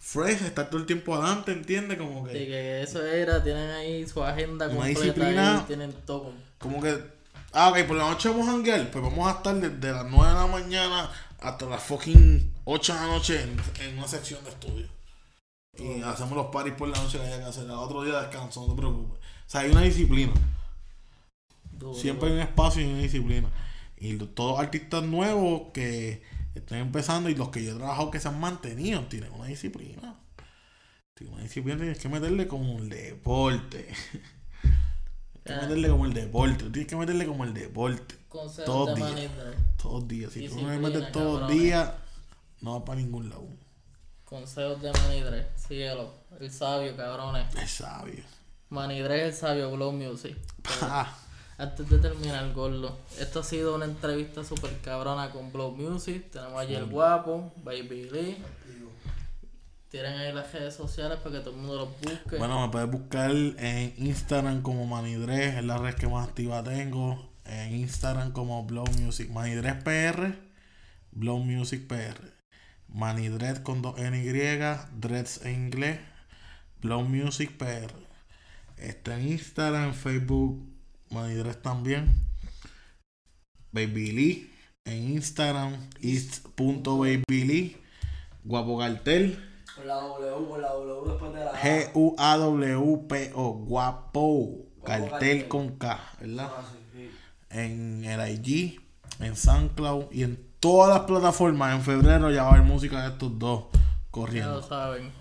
fresh, estar todo el tiempo adelante, ¿entiendes? Como Sí, que, que eso era, tienen ahí su agenda Una completa disciplina. ahí, tienen todo. como que, ah, ok, por la noche vamos a janguear, pues vamos a estar desde las 9 de la mañana hasta las fucking 8 de la noche en, en una sección de estudio. Y hacemos los parties por la noche que haya que hacer. El otro día descanso, no te preocupes. O sea, hay una disciplina. Siempre hay un espacio y una disciplina. Y todos artistas nuevos que están empezando y los que yo he trabajado que se han mantenido tienen una disciplina. Tienen una disciplina, tienes que meterle como un deporte. Tienes que Ah. meterle como el deporte. Tienes que meterle como el deporte. Todos días. Todos los días. Si tú no Disciplina, metes todos los días, no vas para ningún lado. Consejos de Manidre. Síguelo. El sabio, cabrones. Es sabio. Manidre el sabio, Glow Music. Ah, Antes de terminar, Gordo, esto ha sido una entrevista super cabrona con Blow Music. Tenemos allí el guapo, Baby Lee. Tienen ahí las redes sociales para que todo el mundo los busque. Bueno, me puedes buscar en Instagram como Manidres, es la red que más activa tengo. En Instagram como Blow Music, Manidres PR, Blow Music PR. Manidres con dos N y, Dreads en inglés, Blow Music PR. Está en Instagram, en Facebook, Manidres también. Baby Lee en Instagram, is.babylee, Guapo Cartel. Con la W, con la W después de la A. G-U-A-W-P-O, guapo, cartel cartel. con K, ¿verdad? Ah, sí, sí. En el IG, en SoundCloud y en todas las plataformas. En febrero ya va a haber música de estos dos ya lo corriendo. saben.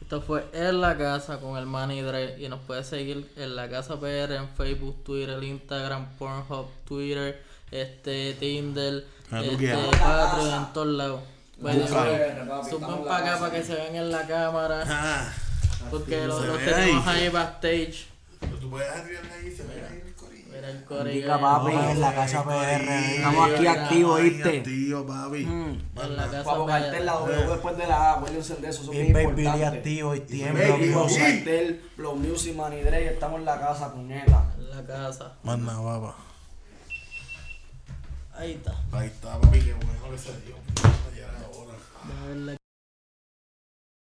Esto fue En la Casa con el Manidre. Y nos puede seguir en la Casa PR en Facebook, Twitter, Instagram, Pornhub, Twitter, este, Tinder, tú este. Patreon, en todos lados. Bueno, en la para acá para que se vean en la cámara. Ah, Porque los, tenemos ahí. backstage. pero tú puedes arriesgar ahí, se ve ahí Mira el. Diga, papi, No, en la casa PR. Estamos aquí activos, ¿viste? activo, papi. Mm. En la casa PR. cartel, la W después de la A, acuérdense de eso, eso es importante. activo y cartel, Blow Music, Manny Dre, y estamos en la casa, puñeta. En la casa. Más nada, papá. Ahí está. Ahí está, papi, qué bueno que se dio. Ya era hora.